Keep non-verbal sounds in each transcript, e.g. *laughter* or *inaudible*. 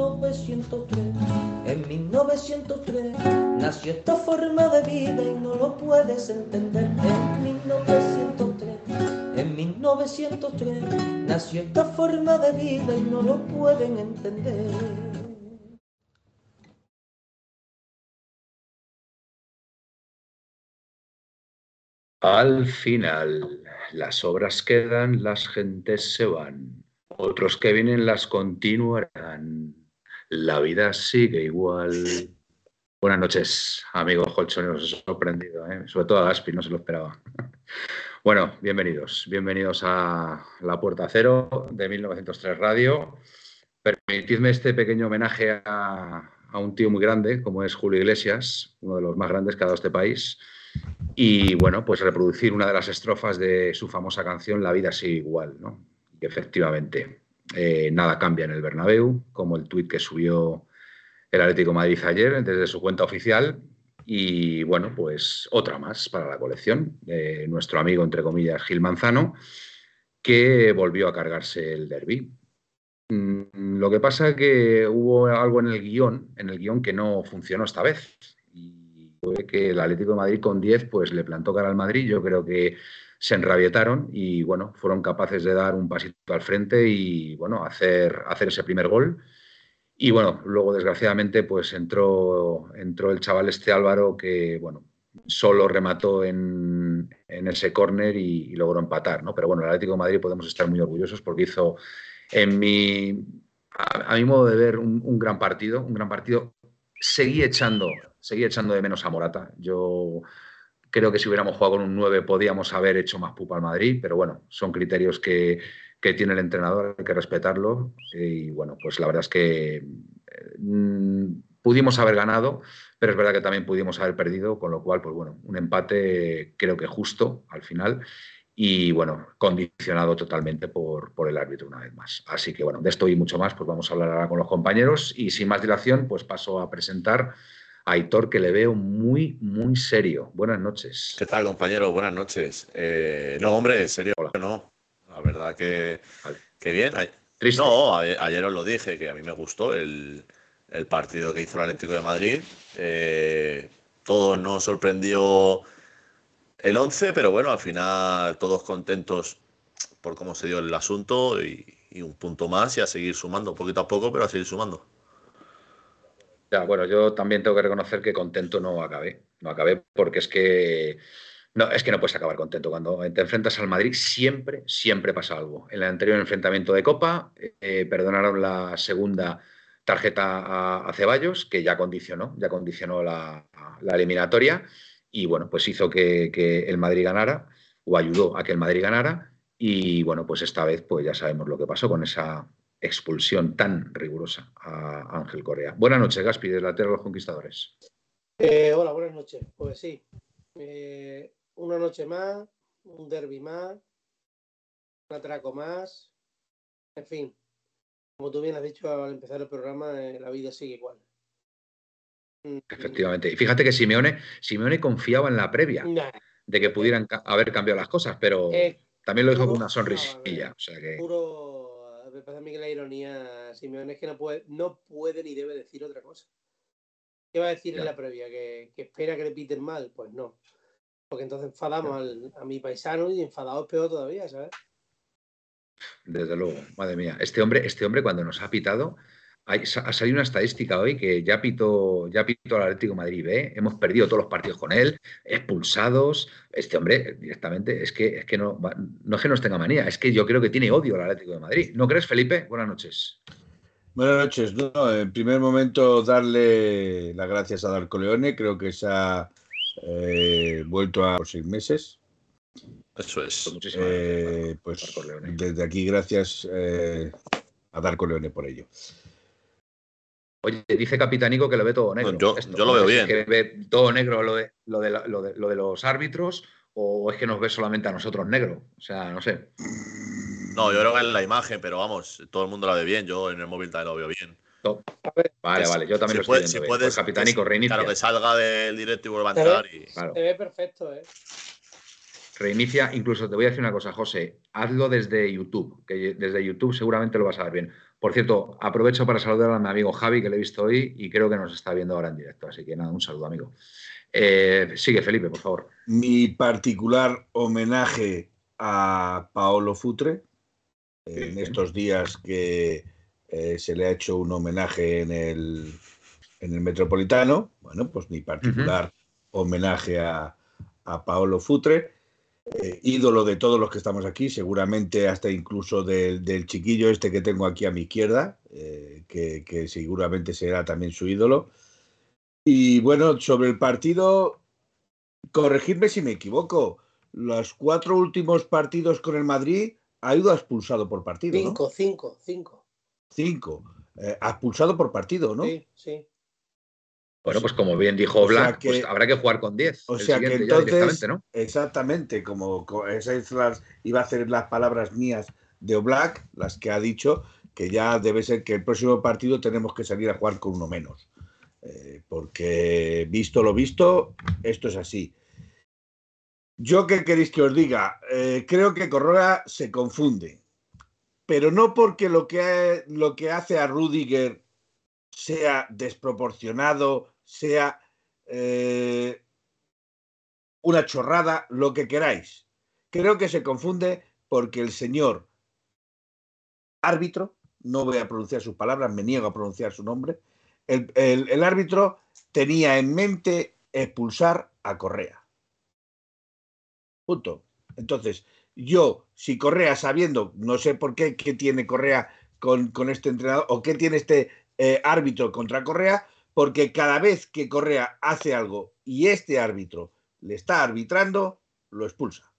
1903. En 1903 nació esta forma de vida y no lo puedes entender. En 1903, en 1903 nació esta forma de vida y no lo pueden entender. Al final, las obras quedan, las gentes se van, otros que vienen las continuarán. La vida sigue igual. Buenas noches, amigos colchoneros, os he sorprendido, ¿eh? sobre todo a Gaspi, no se lo esperaba. *laughs* Bueno, bienvenidos, bienvenidos a La Puerta Cero de 1903 Radio. Permitidme este pequeño homenaje a, a un tío muy grande, como es Julio Iglesias, uno de los más grandes que ha dado este país y bueno, pues reproducir una de las estrofas de su famosa canción La vida sigue igual, ¿no? Y efectivamente, eh, nada cambia en el Bernabéu, como el tuit que subió el Atlético Madrid ayer desde su cuenta oficial. Y bueno, pues otra más para la colección nuestro amigo, entre comillas, Gil Manzano, que volvió a cargarse el derby. Mm, lo que pasa es que hubo algo en el guion, en el guion que no funcionó esta vez fue que el Atlético de Madrid con 10 pues le plantó cara al Madrid. Yo creo que se enrabietaron y bueno, fueron capaces de dar un pasito al frente y bueno, hacer, hacer ese primer gol. Y bueno, luego desgraciadamente pues entró, entró el chaval este Álvaro que bueno, solo remató en, ese córner y, logró empatar, ¿no? Pero bueno, el Atlético de Madrid podemos estar muy orgullosos porque hizo en mi, a, mi modo de ver, un, gran partido, un gran partido. Seguí echando seguía echando de menos a Morata. Yo creo que si hubiéramos jugado con un 9 podíamos haber hecho más pupa al Madrid, pero bueno, son criterios que, tiene el entrenador, hay que respetarlo. Y bueno, pues la verdad es que mm, pudimos haber ganado, pero es verdad que también pudimos haber perdido, con lo cual, pues bueno, un empate creo que justo al final y bueno, condicionado totalmente por, por, el árbitro una vez más. Así que bueno, de esto y mucho más, pues vamos a hablar ahora con los compañeros y sin más dilación, pues paso a presentar Aitor, que le veo muy, muy serio. Buenas noches. ¿Qué tal, compañero? Buenas noches. Eh, no, hombre, serio, no. La verdad que, bien. No, ayer os lo dije, que a mí me gustó el, partido que hizo el Atlético de Madrid. Eh, todos nos sorprendió el 11, pero bueno, al final todos contentos por cómo se dio el asunto y, y un punto más y a seguir sumando, poquito a poco, pero a seguir sumando. Ya, bueno, yo también tengo que reconocer que contento no acabé. No acabé porque es que no, es que no puedes acabar contento. Cuando te enfrentas al Madrid, siempre, siempre pasa algo. En el anterior enfrentamiento de Copa, eh, perdonaron la segunda tarjeta a, Ceballos, que ya condicionó, ya condicionó la, eliminatoria, y bueno, pues hizo que, que, el Madrid ganara, o ayudó a que el Madrid ganara, y bueno, pues esta vez pues ya sabemos lo que pasó con esa expulsión tan rigurosa a Ángel Correa. Buenas noches, Gaspi, de la Tierra de los Conquistadores. Eh, hola, buenas noches. Pues sí, eh, una noche más, un derby más, un atraco más, en fin. Como tú bien has dicho al empezar el programa, eh, la vida sigue igual. Mm, Efectivamente. Y fíjate que Simeone, Simeone confiaba en la previa de que pudieran haber cambiado las cosas, pero también lo dijo con una sonrisilla. O sea que me parece a mí que la ironía, Simeone, es que no puede, no puede ni debe decir otra cosa. ¿Qué va a decir en la previa? ¿Que, espera que le piten mal? Pues no. Porque entonces enfadamos a mi paisano y enfadado es peor todavía, ¿sabes? Desde luego, madre mía. Este hombre, este hombre cuando nos ha pitado, ha salido una estadística hoy que ya pitó, ya pitó al Atlético Madrid B, hemos perdido todos los partidos con él, expulsados. Este hombre directamente es que, es que no, no es que nos tenga manía, es que yo creo que tiene odio al Atlético de Madrid. ¿No crees, Felipe? Buenas noches. Buenas noches. en primer momento, darle las gracias a Darko Leone. Creo que se ha eh, vuelto a por seis meses. Eso es. Pues, eh, pues desde aquí, gracias eh, a Darko Leone por ello. Oye, dice Capitanico que lo ve todo negro. yo, lo veo bien. que ve todo negro lo de, lo de, los árbitros o es que nos ve solamente a nosotros negro. O sea, no sé. No, yo creo que es la imagen, pero vamos, todo el mundo la ve bien. Yo en el móvil también lo veo bien. Vale, vale, yo también lo estoy viendo. Si puedes, Capitanico, reinicia. Claro, que salga del directo y vuelva a entrar. Y... Se ve perfecto, ¿eh? Reinicia, incluso te voy a decir una cosa, José, hazlo desde YouTube, que desde YouTube seguramente lo vas a ver bien. Por cierto, aprovecho para saludar a mi amigo Javi, que le he visto hoy y creo que nos está viendo ahora en directo. Así que nada, un saludo, amigo. Eh, sigue, Felipe, por favor. Mi particular homenaje a Paolo Futre en estos días que eh, se le ha hecho un homenaje en el, en el Metropolitano. Bueno, pues mi particular homenaje a, a Paolo Futre. Eh, ídolo de todos los que estamos aquí, seguramente hasta incluso del, chiquillo este que tengo aquí a mi izquierda, eh, que, seguramente será también su ídolo. Y bueno, sobre el partido, corregidme si me equivoco, los cuatro últimos partidos con el Madrid ha ido expulsado por partido. Cinco, cinco, cinco. Cinco. Eh, expulsado por partido, ¿no? Sí, sí. Bueno, pues como bien dijo Black, pues habrá que jugar con 10. O sea que entonces, ¿no? exactamente, como esas las, iba a hacer las palabras mías de Black, las que ha dicho, que ya debe ser que el próximo partido tenemos que salir a jugar con uno menos. Eh, porque visto lo visto, esto es así. Yo qué queréis que os diga, eh, creo que Correa se confunde, pero no porque lo que, lo que hace a Rudiger sea desproporcionado, sea eh, una chorrada, lo que queráis. Creo que se confunde porque el señor árbitro, no voy a pronunciar sus palabras, me niego a pronunciar su nombre, el, árbitro tenía en mente expulsar a Correa. Punto. Entonces, yo, si Correa, sabiendo, no sé por qué, qué tiene Correa con, con este entrenador, o qué tiene este eh, árbitro contra Correa, porque cada vez que Correa hace algo y este árbitro le está arbitrando, lo expulsa.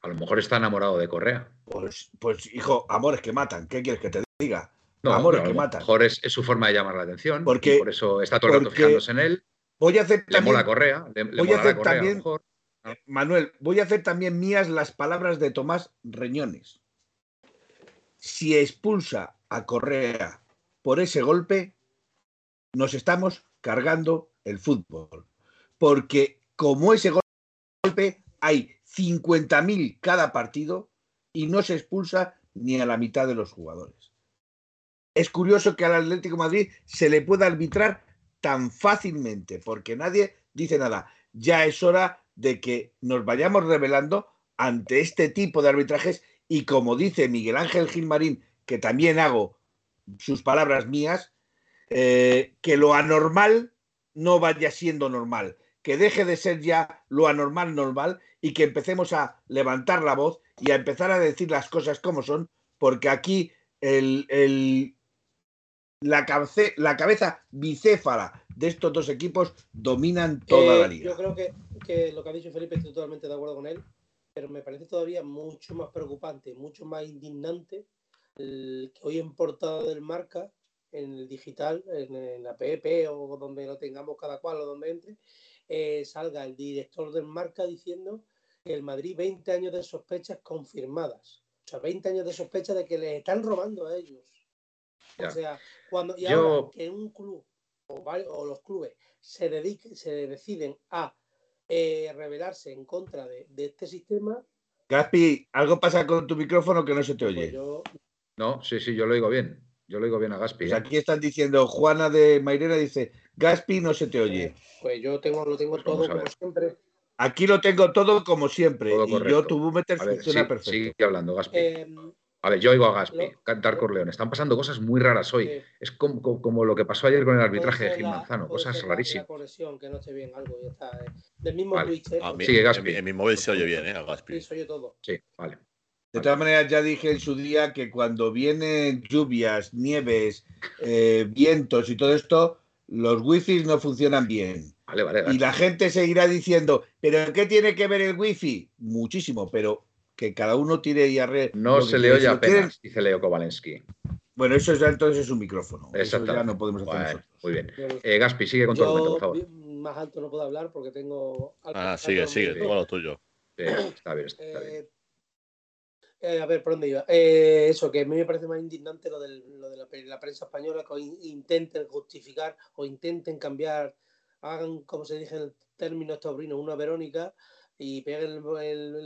A lo mejor está enamorado de Correa. Pues, pues hijo, amores que matan. ¿Qué quieres que te diga? No, amores que matan. A lo mejor es, su forma de llamar la atención. Porque, por eso está todo el rato fijándose en él. Voy a hacer le mola Correa. voy a hacer también, Manuel, voy a hacer también mías las palabras de Tomás Reñones. Si expulsa a Correa por ese golpe nos estamos cargando el fútbol. Porque como ese golpe hay 50.000 cada partido y no se expulsa ni a la mitad de los jugadores. Es curioso que al Atlético Madrid se le pueda arbitrar tan fácilmente, porque nadie dice nada. Ya es hora de que nos vayamos revelando ante este tipo de arbitrajes y como dice Miguel Ángel Gilmarín, que también hago sus palabras mías, eh, que lo anormal no vaya siendo normal, que deje de ser ya lo anormal normal y que empecemos a levantar la voz y a empezar a decir las cosas como son, porque aquí el, la, la cabeza bicéfala de estos dos equipos dominan toda la eh, liga. Yo creo que, que, lo que ha dicho Felipe estoy totalmente de acuerdo con él, pero me parece todavía mucho más preocupante, mucho más indignante el que hoy en portada del marca, en el digital, en, la PP o donde lo tengamos cada cual o donde entre, eh, salga el director del marca diciendo que el Madrid 20 años de sospechas confirmadas. O sea, 20 años de sospechas de que le están robando a ellos. O sea, cuando y ahora que un club o, los clubes se dediquen, se deciden a eh, rebelarse en contra de, este sistema. Gaspi, algo pasa con tu micrófono que no se te pues oye. No, sí, sí, yo lo digo bien. Yo lo digo bien a Gaspi. Pues ¿eh? aquí están diciendo, Juana de Mairena dice, Gaspi no se te oye. Pues yo tengo, lo tengo pues todo como siempre. Aquí lo tengo todo como siempre. y yo tu meter funciona perfecto. Sigue hablando, Gaspi. Em, a ver, yo oigo a Gaspi cantar Corleone. Están pasando cosas muy raras hoy. Es como, lo que pasó ayer con el arbitraje de Gil Manzano, cosas rarísimas. que no esté bien, algo ya está. Eh. Del mismo vale. ¿eh? Sigue Gaspi. En, mi móvil se oye bien, ¿eh? A Gaspi. Sí, se oye todo. Sí, vale. De todas maneras, ya dije en su día que cuando vienen lluvias, nieves, eh, vientos y todo esto, los wifi no funcionan bien. Vale, vale, y la gente seguirá diciendo, ¿pero qué tiene que ver el wifi? Muchísimo, pero que cada uno tire y arre. No se le oye apenas, dice Leo Kowalensky. Bueno, eso ya entonces es un micrófono. Eso ya no podemos hacer bueno, Muy bien. Eh, Gaspi, sigue con tu argumento, por favor. Más alto no puedo hablar porque tengo. Ah, sigue, sigue, todo lo tuyo. está bien, está bien. Eh, eh, a ver, ¿por dónde iba? Eh, eso, que a mí me parece más indignante lo, de la, prensa española que intenten justificar o intenten cambiar, hagan, como se dice en el término taurino, una Verónica y peguen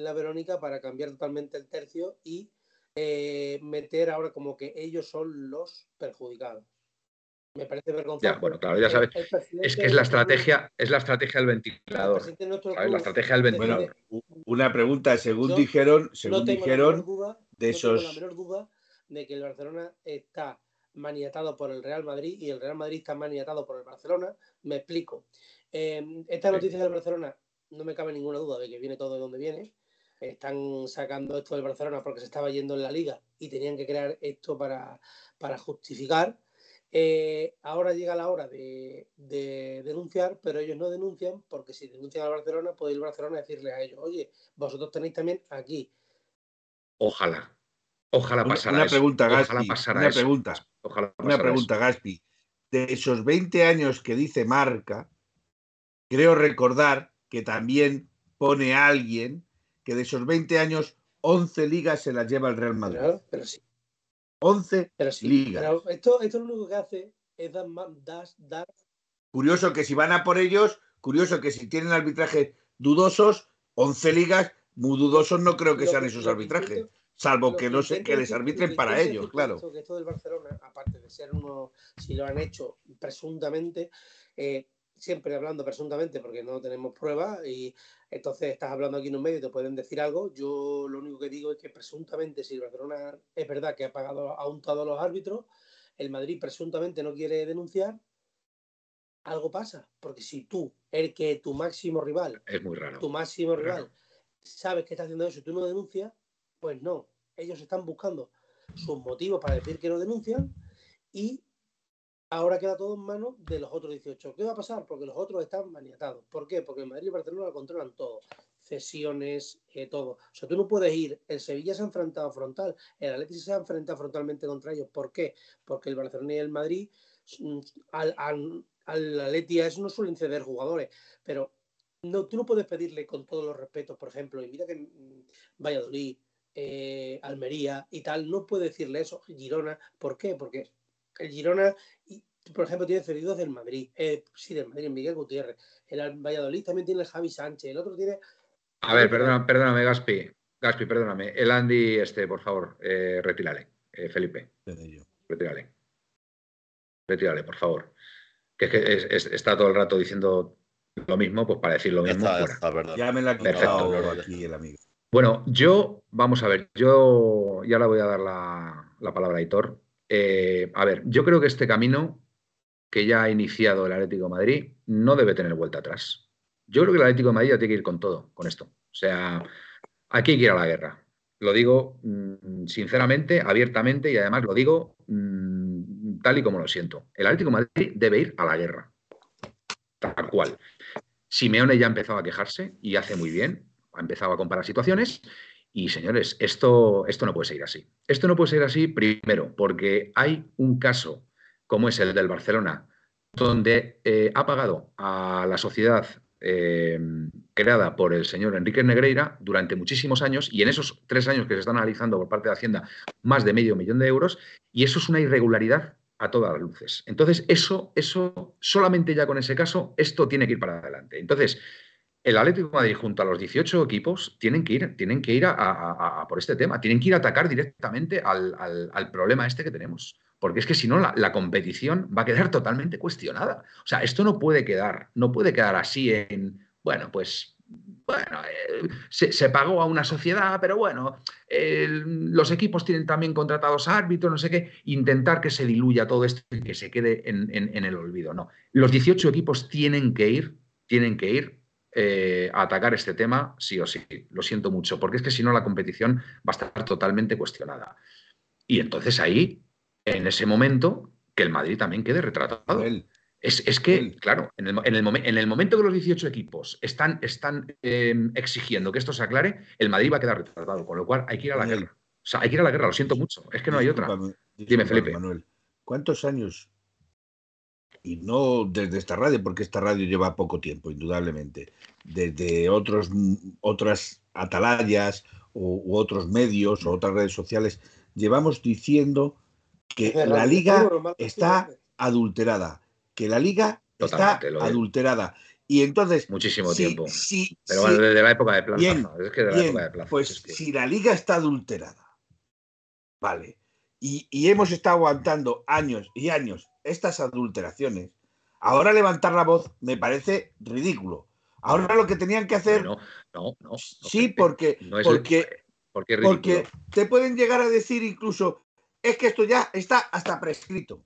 la Verónica para cambiar totalmente el tercio y eh, meter ahora como que ellos son los perjudicados. Me parece vergonzoso. Ya, bueno, claro, ya sabes. Es que es la estrategia, es la estrategia del ventilador. La estrategia del ventilador. Bueno, una pregunta, según dijeron, según dijeron, de esos. Tengo la menor duda de que el Barcelona está maniatado por el Real Madrid y el Real Madrid está maniatado por el Barcelona. Me explico. Em, esta noticia del Barcelona no me cabe ninguna duda de que viene todo de donde viene. Están sacando esto del Barcelona porque se estaba yendo en la liga y tenían que crear esto para, para justificar eh, ahora llega la hora de, denunciar, pero ellos no denuncian porque si denuncian a Barcelona, puede ir a Barcelona a decirle a ellos, oye, vosotros tenéis también aquí. Ojalá. Ojalá pasara una, pregunta, Gaspi, una Pregunta, una pregunta, Gaspi. De esos 20 años que dice Marca, creo recordar que también pone alguien que de esos 20 años, 11 ligas se las lleva el Real Madrid. pero sí. 11 ligas. esto, esto lo único que hace es dar, Curioso que si van a por ellos, curioso que si tienen arbitrajes dudosos, 11 ligas, muy dudosos no creo que sean esos arbitrajes. Salvo que, no sé, que les arbitren para ellos, claro. Que esto del Barcelona, aparte de ser uno, si lo han hecho presuntamente, eh, siempre hablando presuntamente porque no tenemos pruebas y entonces estás hablando aquí en un medio y te pueden decir algo. Yo lo único que digo es que presuntamente, si el Barcelona es verdad que ha pagado, ha untado a los árbitros, el Madrid presuntamente no quiere denunciar, algo pasa. Porque si tú, el que tu máximo rival, es muy raro. Tu máximo rival, sabes que está haciendo eso y tú no denuncias, pues no. Ellos están buscando sus motivos para decir que no denuncian y Ahora queda todo en manos de los otros 18. ¿Qué va a pasar? Porque los otros están maniatados. ¿Por qué? Porque el Madrid y el Barcelona lo controlan todo. Cesiones, eh, todo. O sea, tú no puedes ir. El Sevilla se ha enfrentado frontal. El Atlético se ha enfrentado frontalmente contra ellos. ¿Por qué? Porque el Barcelona y el Madrid, mm, al, al, eso no suelen ceder jugadores. Pero no, tú no puedes pedirle con todos los respetos, por ejemplo, y mira que mm, Valladolid, eh, Almería y tal, no puede decirle eso. Girona, ¿por qué? Porque el Girona, por ejemplo, tiene cedidos del Madrid, eh, sí, del Madrid, Miguel Gutiérrez. El Valladolid también tiene el Javi Sánchez, el otro tiene. A ver, perdóname, perdóname Gaspi. Gaspi, perdóname. El Andy, este, por favor, eh, retírale. Eh, Felipe. Retírale. Retírale, por favor. Que es que está todo el rato diciendo lo mismo, pues para decir lo mismo. Ya, me la ha quitado aquí el amigo. Bueno, yo, vamos a ver, yo ya le voy a dar la, la palabra a Hitor. Eh, a ver, yo creo que este camino que ya ha iniciado el Atlético Madrid no debe tener vuelta atrás. Yo creo que el Atlético Madrid ya tiene que ir con todo, con esto. O sea, aquí hay que ir a la guerra. Lo digo mm, sinceramente, abiertamente y además lo digo mm, tal y como lo siento. El Atlético Madrid debe ir a la guerra. Tal cual. Simeone ya ha empezado a quejarse y hace muy bien. Ha empezado a comparar situaciones y señores, esto, esto no puede seguir así. Esto no puede seguir así, primero, porque hay un caso como es el del Barcelona, donde eh, ha pagado a la sociedad eh, creada por el señor Enrique Negreira durante muchísimos años, y en esos tres años que se están analizando por parte de Hacienda, más de medio millón de euros, y eso es una irregularidad a todas las luces. Entonces, eso, eso, solamente ya con ese caso, esto tiene que ir para adelante. Entonces, el Atlético de Madrid junto a los 18 equipos tienen que ir, tienen que ir a, por este tema, tienen que ir a atacar directamente al, problema este que tenemos. Porque es que si no, la, competición va a quedar totalmente cuestionada. O sea, esto no puede quedar, no puede quedar así en, bueno, pues, bueno, eh, se, pagó a una sociedad, pero bueno, los equipos tienen también contratados árbitros, no sé qué, intentar que se diluya todo esto y que se quede en, en el olvido. No, los 18 equipos tienen que ir, tienen que ir eh, a atacar este tema sí o sí. Lo siento mucho, porque es que si no la competición va a estar totalmente cuestionada. Y entonces ahí, en ese momento, que el Madrid también quede retratado. Es, que, claro, en el, en, el momento que los 18 equipos están, están em, exigiendo que esto se aclare, el Madrid va a quedar retratado, con lo cual hay que ir a la guerra. O sea, hay que ir a la guerra, lo siento mucho, es que no hay otra. Dime, Felipe. Manuel, ¿cuántos años? Y no desde esta radio, porque esta radio lleva poco tiempo, indudablemente. Desde otros, otras atalayas u, otros medios o otras redes sociales, llevamos diciendo que la liga está adulterada, que la liga está adulterada. Y entonces. Muchísimo tiempo. Pero desde la época de Plaza. Pues si la liga está adulterada, vale, y, hemos estado aguantando años y años estas adulteraciones, ahora levantar la voz me parece ridículo. Ahora lo que tenían que hacer. No, no, no. sí, porque. porque, porque te pueden llegar a decir incluso. Es que esto ya está hasta prescrito.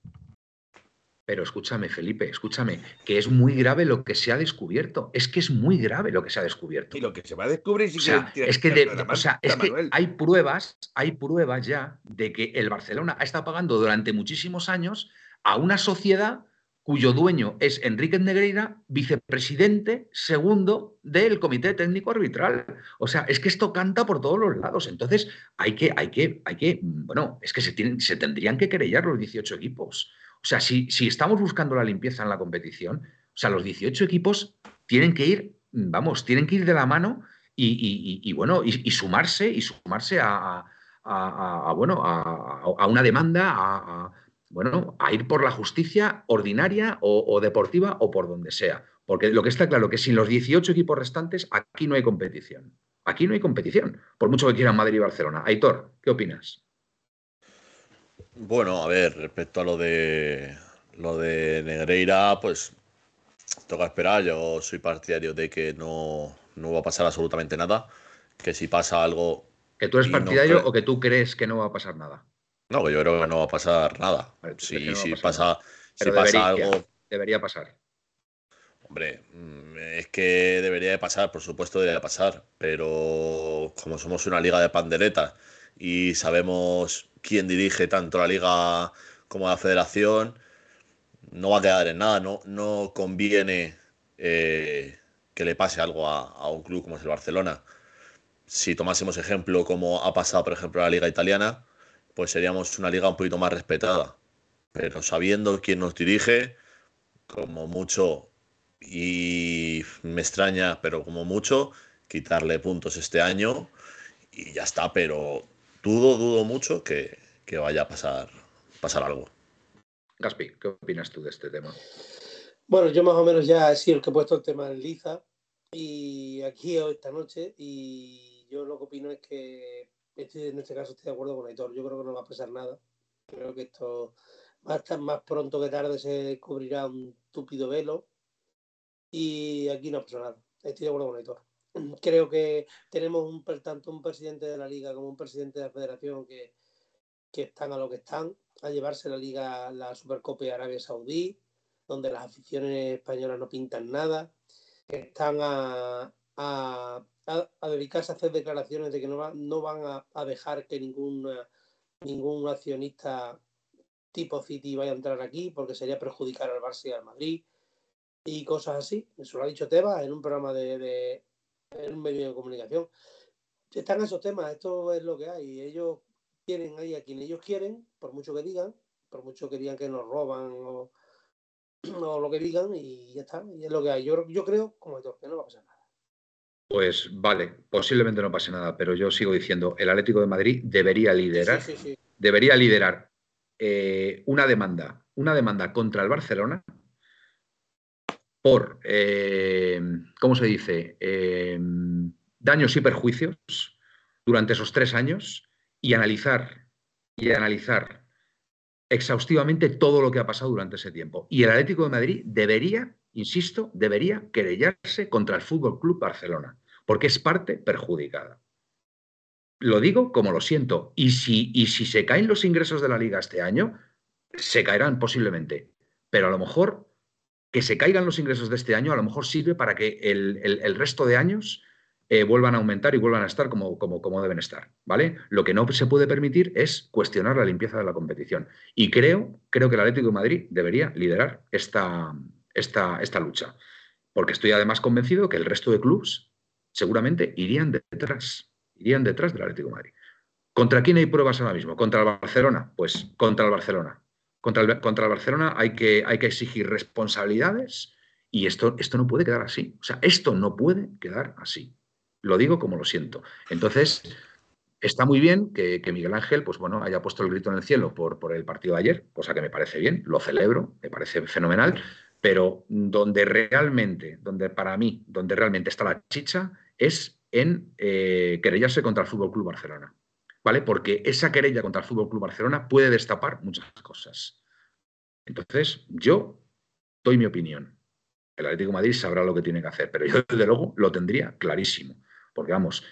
Pero escúchame, Felipe, escúchame, que es muy grave lo que se ha descubierto. Es que es muy grave lo que se ha descubierto. Y lo que se va a descubrir o sea, es que, o sea, es que hay pruebas, hay pruebas ya de que el Barcelona ha estado pagando durante muchísimos años a una sociedad cuyo dueño es Enrique Negreira, vicepresidente segundo del Comité Técnico Arbitral. O sea, es que esto canta por todos los lados. Entonces, hay que, hay que, hay que, bueno, es que se, tienen, se tendrían que querellar los 18 equipos. O sea, si, estamos buscando la limpieza en la competición, o sea, los 18 equipos tienen que ir, vamos, tienen que ir de la mano y, bueno, y, sumarse, y sumarse a, bueno, a, una demanda, a, bueno, a ir por la justicia ordinaria o, deportiva o por donde sea. Porque lo que está claro es que sin los 18 equipos restantes, aquí no hay competición. Aquí no hay competición, por mucho que quieran Madrid y Barcelona. Aitor, ¿qué opinas? Bueno, a ver, respecto a lo de lo de Negreira, pues toca esperar. Yo soy partidario de que no, va a pasar absolutamente nada. Que si pasa algo. ¿Que tú eres partidario o que tú crees que no va a pasar nada? No, que yo creo que no va a pasar nada. si, si pasa, si pasa algo. Debería pasar. Hombre, mm, es que debería de pasar, por supuesto debería de pasar, pero como somos una liga de panderetas y sabemos quién dirige tanto la liga como la federación, no va a quedar en nada, no, no conviene eh, que le pase algo a, un club como es el Barcelona. Si tomásemos ejemplo como ha pasado, por ejemplo, la liga italiana, pues seríamos una liga un poquito más respetada. Pero sabiendo quién nos dirige, como mucho, y me extraña, pero como mucho, quitarle puntos este año y ya está, pero dudo, dudo mucho que, vaya a pasar, pasar algo. Gaspi, ¿qué opinas tú de este tema? Bueno, yo más o menos ya he sido el que he puesto el tema en liza y aquí esta noche y yo lo que opino es que en este caso estoy de acuerdo con Aitor. Yo creo que no va a pasar nada. Creo que esto estar más pronto que tarde se descubrirá un túpido velo y aquí no pasa nada. Estoy de acuerdo con Aitor creo que tenemos un, tanto un presidente de la liga como un presidente de la federación que, están a lo que están, a llevarse la liga, la Supercopa de Arabia Saudí, donde las aficiones españolas no pintan nada, que están a, dedicarse a hacer declaraciones de que no, no van a, dejar que ningún, ningún accionista tipo City vaya a entrar aquí porque sería perjudicar al Barça y al Madrid y cosas así. Eso lo ha dicho Tebas en un programa de, en un medio de comunicación. Están esos temas, esto es lo que hay. Ellos quieren ahí a quien ellos quieren, por mucho que digan, por mucho que digan que nos roban o, *clears throat* lo que digan, y ya está, y es lo que hay. Yo, yo creo, como esto, que no va a pasar. Pues vale, posiblemente no pase nada, pero yo sigo diciendo, el Atlético de Madrid debería liderar, debería liderar eh, una demanda, una demanda contra el Barcelona por, eh, ¿cómo se dice?, eh, daños y perjuicios durante esos tres años y analizar, y analizar exhaustivamente todo lo que ha pasado durante ese tiempo. Y el Atlético de Madrid debería, insisto, debería querellarse contra el Fútbol Club Barcelona, porque es parte perjudicada. Lo digo como lo siento. Y si, y si se caen los ingresos de la liga este año, se caerán posiblemente. Pero a lo mejor que se caigan los ingresos de este año a lo mejor sirve para que el, resto de años eh, vuelvan a aumentar y vuelvan a estar como, como, como, deben estar, ¿vale? Lo que no se puede permitir es cuestionar la limpieza de la competición. Y creo, creo que el Atlético de Madrid debería liderar esta, esta, esta lucha, porque estoy además convencido que el resto de clubes seguramente irían detrás, irían detrás del Atlético Madrid. ¿Contra quién hay pruebas ahora mismo? ¿Contra el Barcelona? Pues contra el Barcelona. Contra el, contra el Barcelona hay que, hay que exigir responsabilidades y esto, esto no puede quedar así. O sea, esto no puede quedar así. Lo digo como lo siento. Entonces, está muy bien que, Miguel Ángel, pues bueno, haya puesto el grito en el cielo por, por el partido de ayer, cosa que me parece bien, lo celebro, me parece fenomenal, pero donde realmente, donde para mí, donde realmente está la chicha, es en eh, querellarse contra el Fútbol Club Barcelona. ¿Vale? Porque esa querella contra el Fútbol Club Barcelona puede destapar muchas cosas. Entonces, yo doy mi opinión el Atlético Madrid sabrá lo que tiene que hacer, pero yo desde luego lo tendría clarísimo, porque vamos,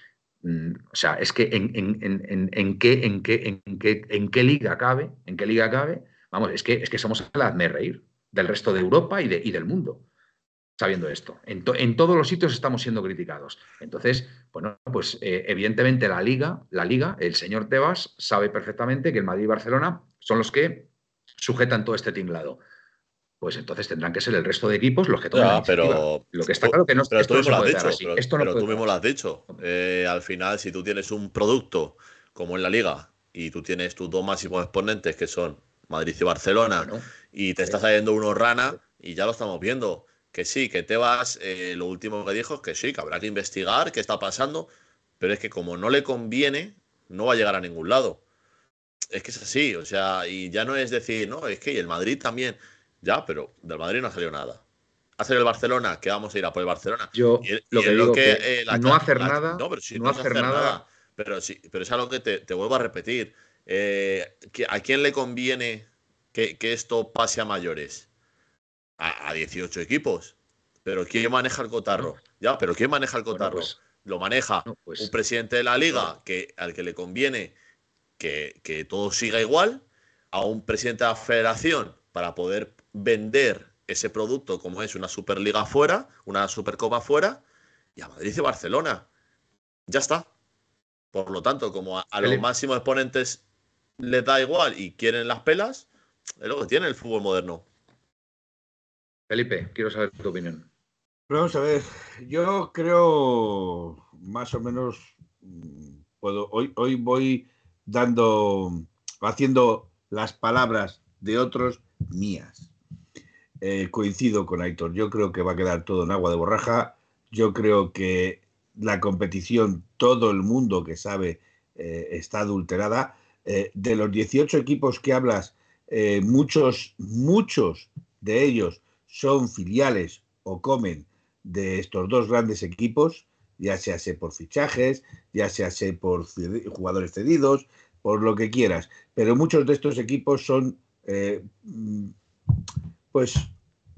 mm, o sea, es que en, qué, en, qué, en, qué, en qué liga cabe, en qué liga cabe, vamos, es que, es que somos a la de reír del resto de Europa y, de, y del mundo sabiendo esto. En, todos los sitios estamos siendo criticados. Entonces, bueno, pues eh, evidentemente la liga, la liga, el señor Tebas sabe perfectamente que el Madrid y Barcelona son los que sujetan todo este tinglado pues entonces tendrán que ser el resto de equipos los que tomen pero Lo que está claro que no, pero esto tú mismo lo has dicho, pero, tú mismo lo has dicho. Eh, al final, si tú tienes un producto como en la liga y tú tienes tus dos máximos exponentes que son Madrid y Barcelona y te está saliendo uno rana y ya lo estamos viendo. Que sí, que te vas, eh, lo último que dijo es que sí, que habrá que investigar qué está pasando, pero es que como no le conviene, no va a llegar a ningún lado. Es que es así, o sea, y ya no es decir, no, es que el Madrid también. Ya, pero del Madrid no ha salido nada. Ha salido el Barcelona, que vamos a ir a por el Barcelona. Yo lo que digo que, eh, no hacer nada. No, pero si no, hacer nada, Pero sí, pero es algo que te, vuelvo a repetir. Eh, ¿A quién le conviene que, esto pase a mayores? A, 18 equipos. Pero ¿quién maneja el cotarro? Ya, pero ¿quién maneja el cotarro? Pues, lo maneja pues, un presidente de la liga que, al que le conviene que, que todo siga igual, a un presidente de la federación para poder vender ese producto como es una Superliga fuera, una Supercopa fuera, y a Madrid y Barcelona. Ya está. Por lo tanto, como a, los máximos exponentes les da igual y quieren las pelas, es lo que tiene el fútbol moderno. Felipe, quiero saber tu opinión. Vamos a ver, yo creo más o menos mm, puedo hoy, hoy voy dando haciendo las palabras de otros mías. Eh, coincido con Aitor. Yo creo que va a quedar todo en agua de borraja. Yo creo que la competición, todo el mundo que sabe, eh, está adulterada. Eh, de los 18 equipos que hablas, muchos, muchos de ellos son filiales o comen de estos dos grandes equipos, ya sea por fichajes, ya sea por jugadores cedidos, por lo que quieras. Pero muchos de estos equipos son, pues,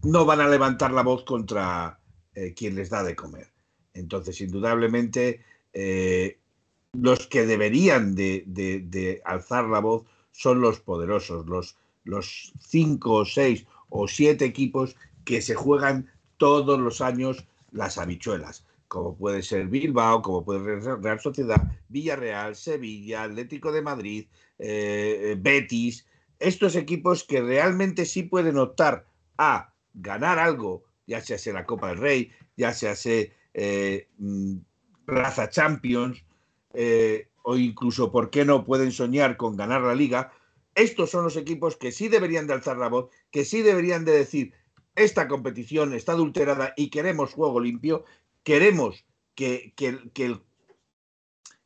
no van a levantar la voz contra eh, quien les da de comer. Entonces, indudablemente, eh, los que deberían de, alzar la voz son los poderosos, los, los cinco o seis o siete equipos que se juegan todos los años las habichuelas, como puede ser Bilbao, como puede ser Real Sociedad, Villarreal, Sevilla, Atlético de Madrid, eh, Betis, estos equipos que realmente sí pueden optar a ganar algo, ya sea la Copa del Rey, ya sea eh, mm, Plaza Champions, eh, o incluso, ¿por qué no pueden soñar con ganar la liga? Estos son los equipos que sí deberían de alzar la voz, que sí deberían de decir, esta competición está adulterada y queremos juego limpio, queremos que, que, que,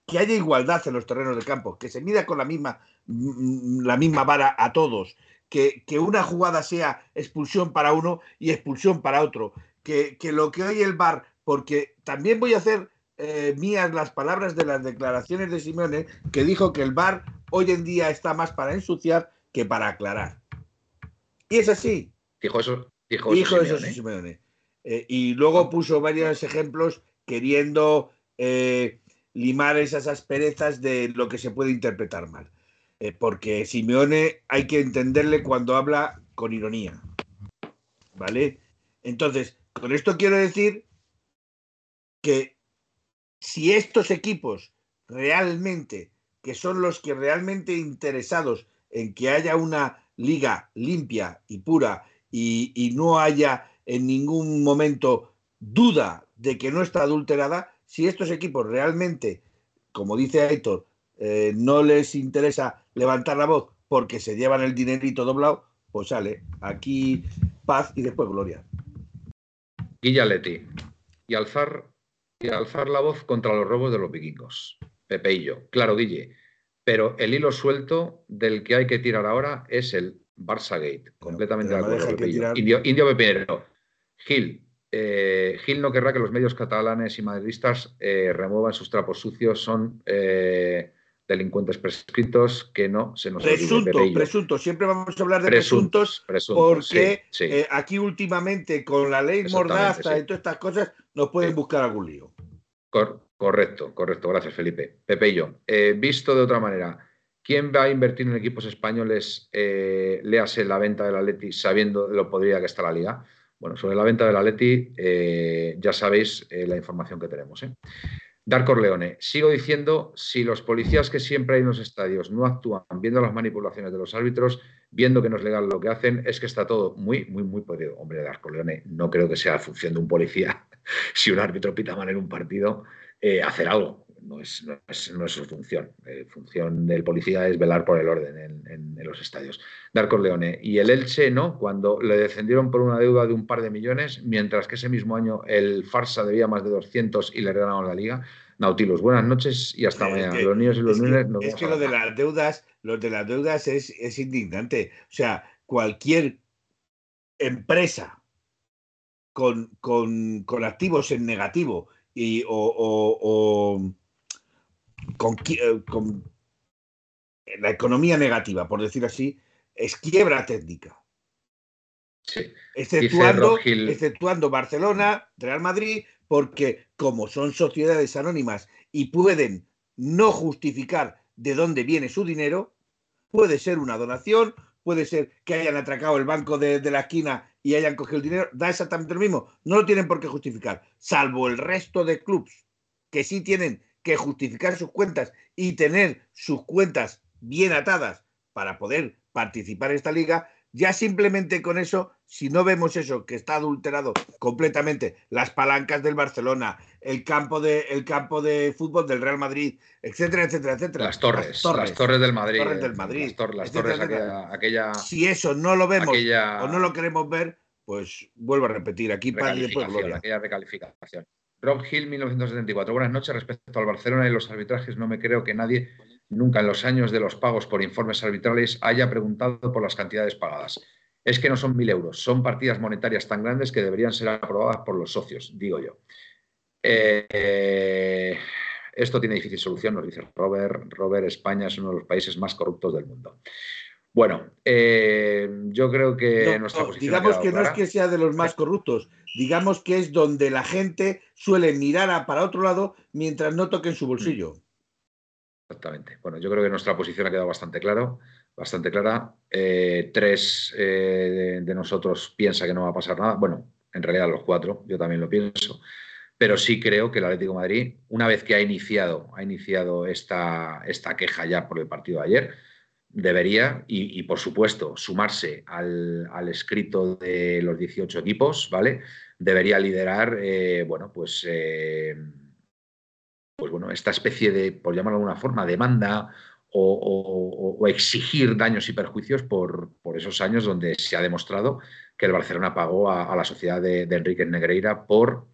que haya igualdad en los terrenos de campo, que se mida con la misma, mm, la misma vara a todos, que, una jugada sea expulsión para uno y expulsión para otro, que, lo que hoy el VAR, porque también voy a hacer eh, mías las palabras de las declaraciones de Simeone, que dijo que el VAR hoy en día está más para ensuciar que para aclarar. Y es así. Dijo eso. Dijo, eso, Simeone. Eh, y luego puso varios ejemplos queriendo eh, limar esas asperezas de lo que se puede interpretar mal. Eh, porque Simeone hay que entenderle cuando habla con ironía. ¿Vale? Entonces, con esto quiero decir que si estos equipos realmente, que son los que realmente interesados en que haya una liga limpia y pura y, no haya en ningún momento duda de que no está adulterada, si estos equipos realmente, como dice Aitor, eh, no les interesa levantar la voz porque se llevan el dinerito doblado, pues sale aquí paz y después gloria. Guillaletti. Y alzar, alzar la voz contra los robos de los vikingos. Pepe y yo. Claro, Guille. Pero el hilo suelto del que hay que tirar ahora es el Barça Gate. Completamente de acuerdo. Indio, Indio Pepinero. Gil, eh, Gil no querrá que los medios catalanes y madridistas eh, remuevan sus trapos sucios. Son eh, delincuentes prescritos que no se nos Presunto, presunto. Siempre vamos a hablar de presuntos, porque aquí últimamente con la ley mordaza y todas estas cosas nos pueden buscar algún lío. correcto, correcto. Gracias, Felipe. Pepe y yo. visto de otra manera, ¿quién va a invertir en equipos españoles, léase la venta del Atleti, sabiendo lo podría que está la liga? Bueno, sobre la venta del Atleti, eh, ya sabéis eh, la información que tenemos. ¿eh? Darko Leone, sigo diciendo, si los policías que siempre hay en los estadios no actúan viendo las manipulaciones de los árbitros, viendo que no es legal lo que hacen, es que está todo muy, muy, muy podrido. Hombre, Darko Leone, no creo que sea función de un policía, *laughs* si un árbitro pita mal en un partido, hacer algo no es, no es, su función. La eh, función del policía es velar por el orden en, los estadios. Darko Leone. Y el Elche, ¿no? Cuando le descendieron por una deuda de un par de millones, mientras que ese mismo año el Farsa debía más de 200 y le regalaron la liga. Nautilus, buenas noches y hasta mañana. los niños y los lunes. Es que lo de las deudas, lo de las deudas es, es indignante. O sea, cualquier empresa con, con, con activos en negativo y, o con, la economía negativa, por decir así, es quiebra técnica. Exceptuando, exceptuando Barcelona, Real Madrid, porque como son sociedades anónimas y pueden no justificar de dónde viene su dinero, puede ser una donación, puede ser que hayan atracado el banco de, de, la esquina y hayan cogido el dinero, da exactamente lo mismo. No lo tienen por qué justificar, salvo el resto de clubs que sí tienen que justificar sus cuentas y tener sus cuentas bien atadas para poder participar en esta liga, ya simplemente con eso, si no vemos eso que está adulterado completamente, las palancas del Barcelona, el campo de, el campo de fútbol del Real Madrid, etcétera, etcétera, etcétera. Las torres, las torres, del Madrid. Las torres del Madrid. Las, torres, aquella, Si eso no lo vemos o no lo queremos ver, pues vuelvo a repetir, aquí para después gloria. Aquella recalificación. Rob Hill, 1974. Buenas noches. Respecto al Barcelona y los arbitrajes, no me creo que nadie nunca en los años de los pagos por informes arbitrales haya preguntado por las cantidades pagadas. Es que no son mil euros, son partidas monetarias tan grandes que deberían ser aprobadas por los socios, digo yo. Eh, esto tiene difícil solución, nos dice Robert. Robert, España es uno de los países más corruptos del mundo. Bueno, eh, yo creo que nuestra posición. Digamos que no es que sea de los más corruptos, digamos que es donde la gente suele mirar para otro lado mientras no toquen su bolsillo. Exactamente. Bueno, yo creo que nuestra posición ha quedado bastante claro, bastante clara. Eh, tres eh, de, nosotros piensa que no va a pasar nada. Bueno, en realidad los cuatro, yo también lo pienso. Pero sí creo que el Atlético de Madrid, una vez que ha iniciado, ha iniciado esta, esta queja ya por el partido de ayer, debería, y, por supuesto, sumarse al, escrito de los 18 equipos, ¿vale? Debería liderar, eh, bueno, pues, eh, pues bueno, esta especie de, por llamarlo de alguna forma, demanda o, exigir daños y perjuicios por, esos años donde se ha demostrado que el Barcelona pagó a, la sociedad de, de Enrique Negreira por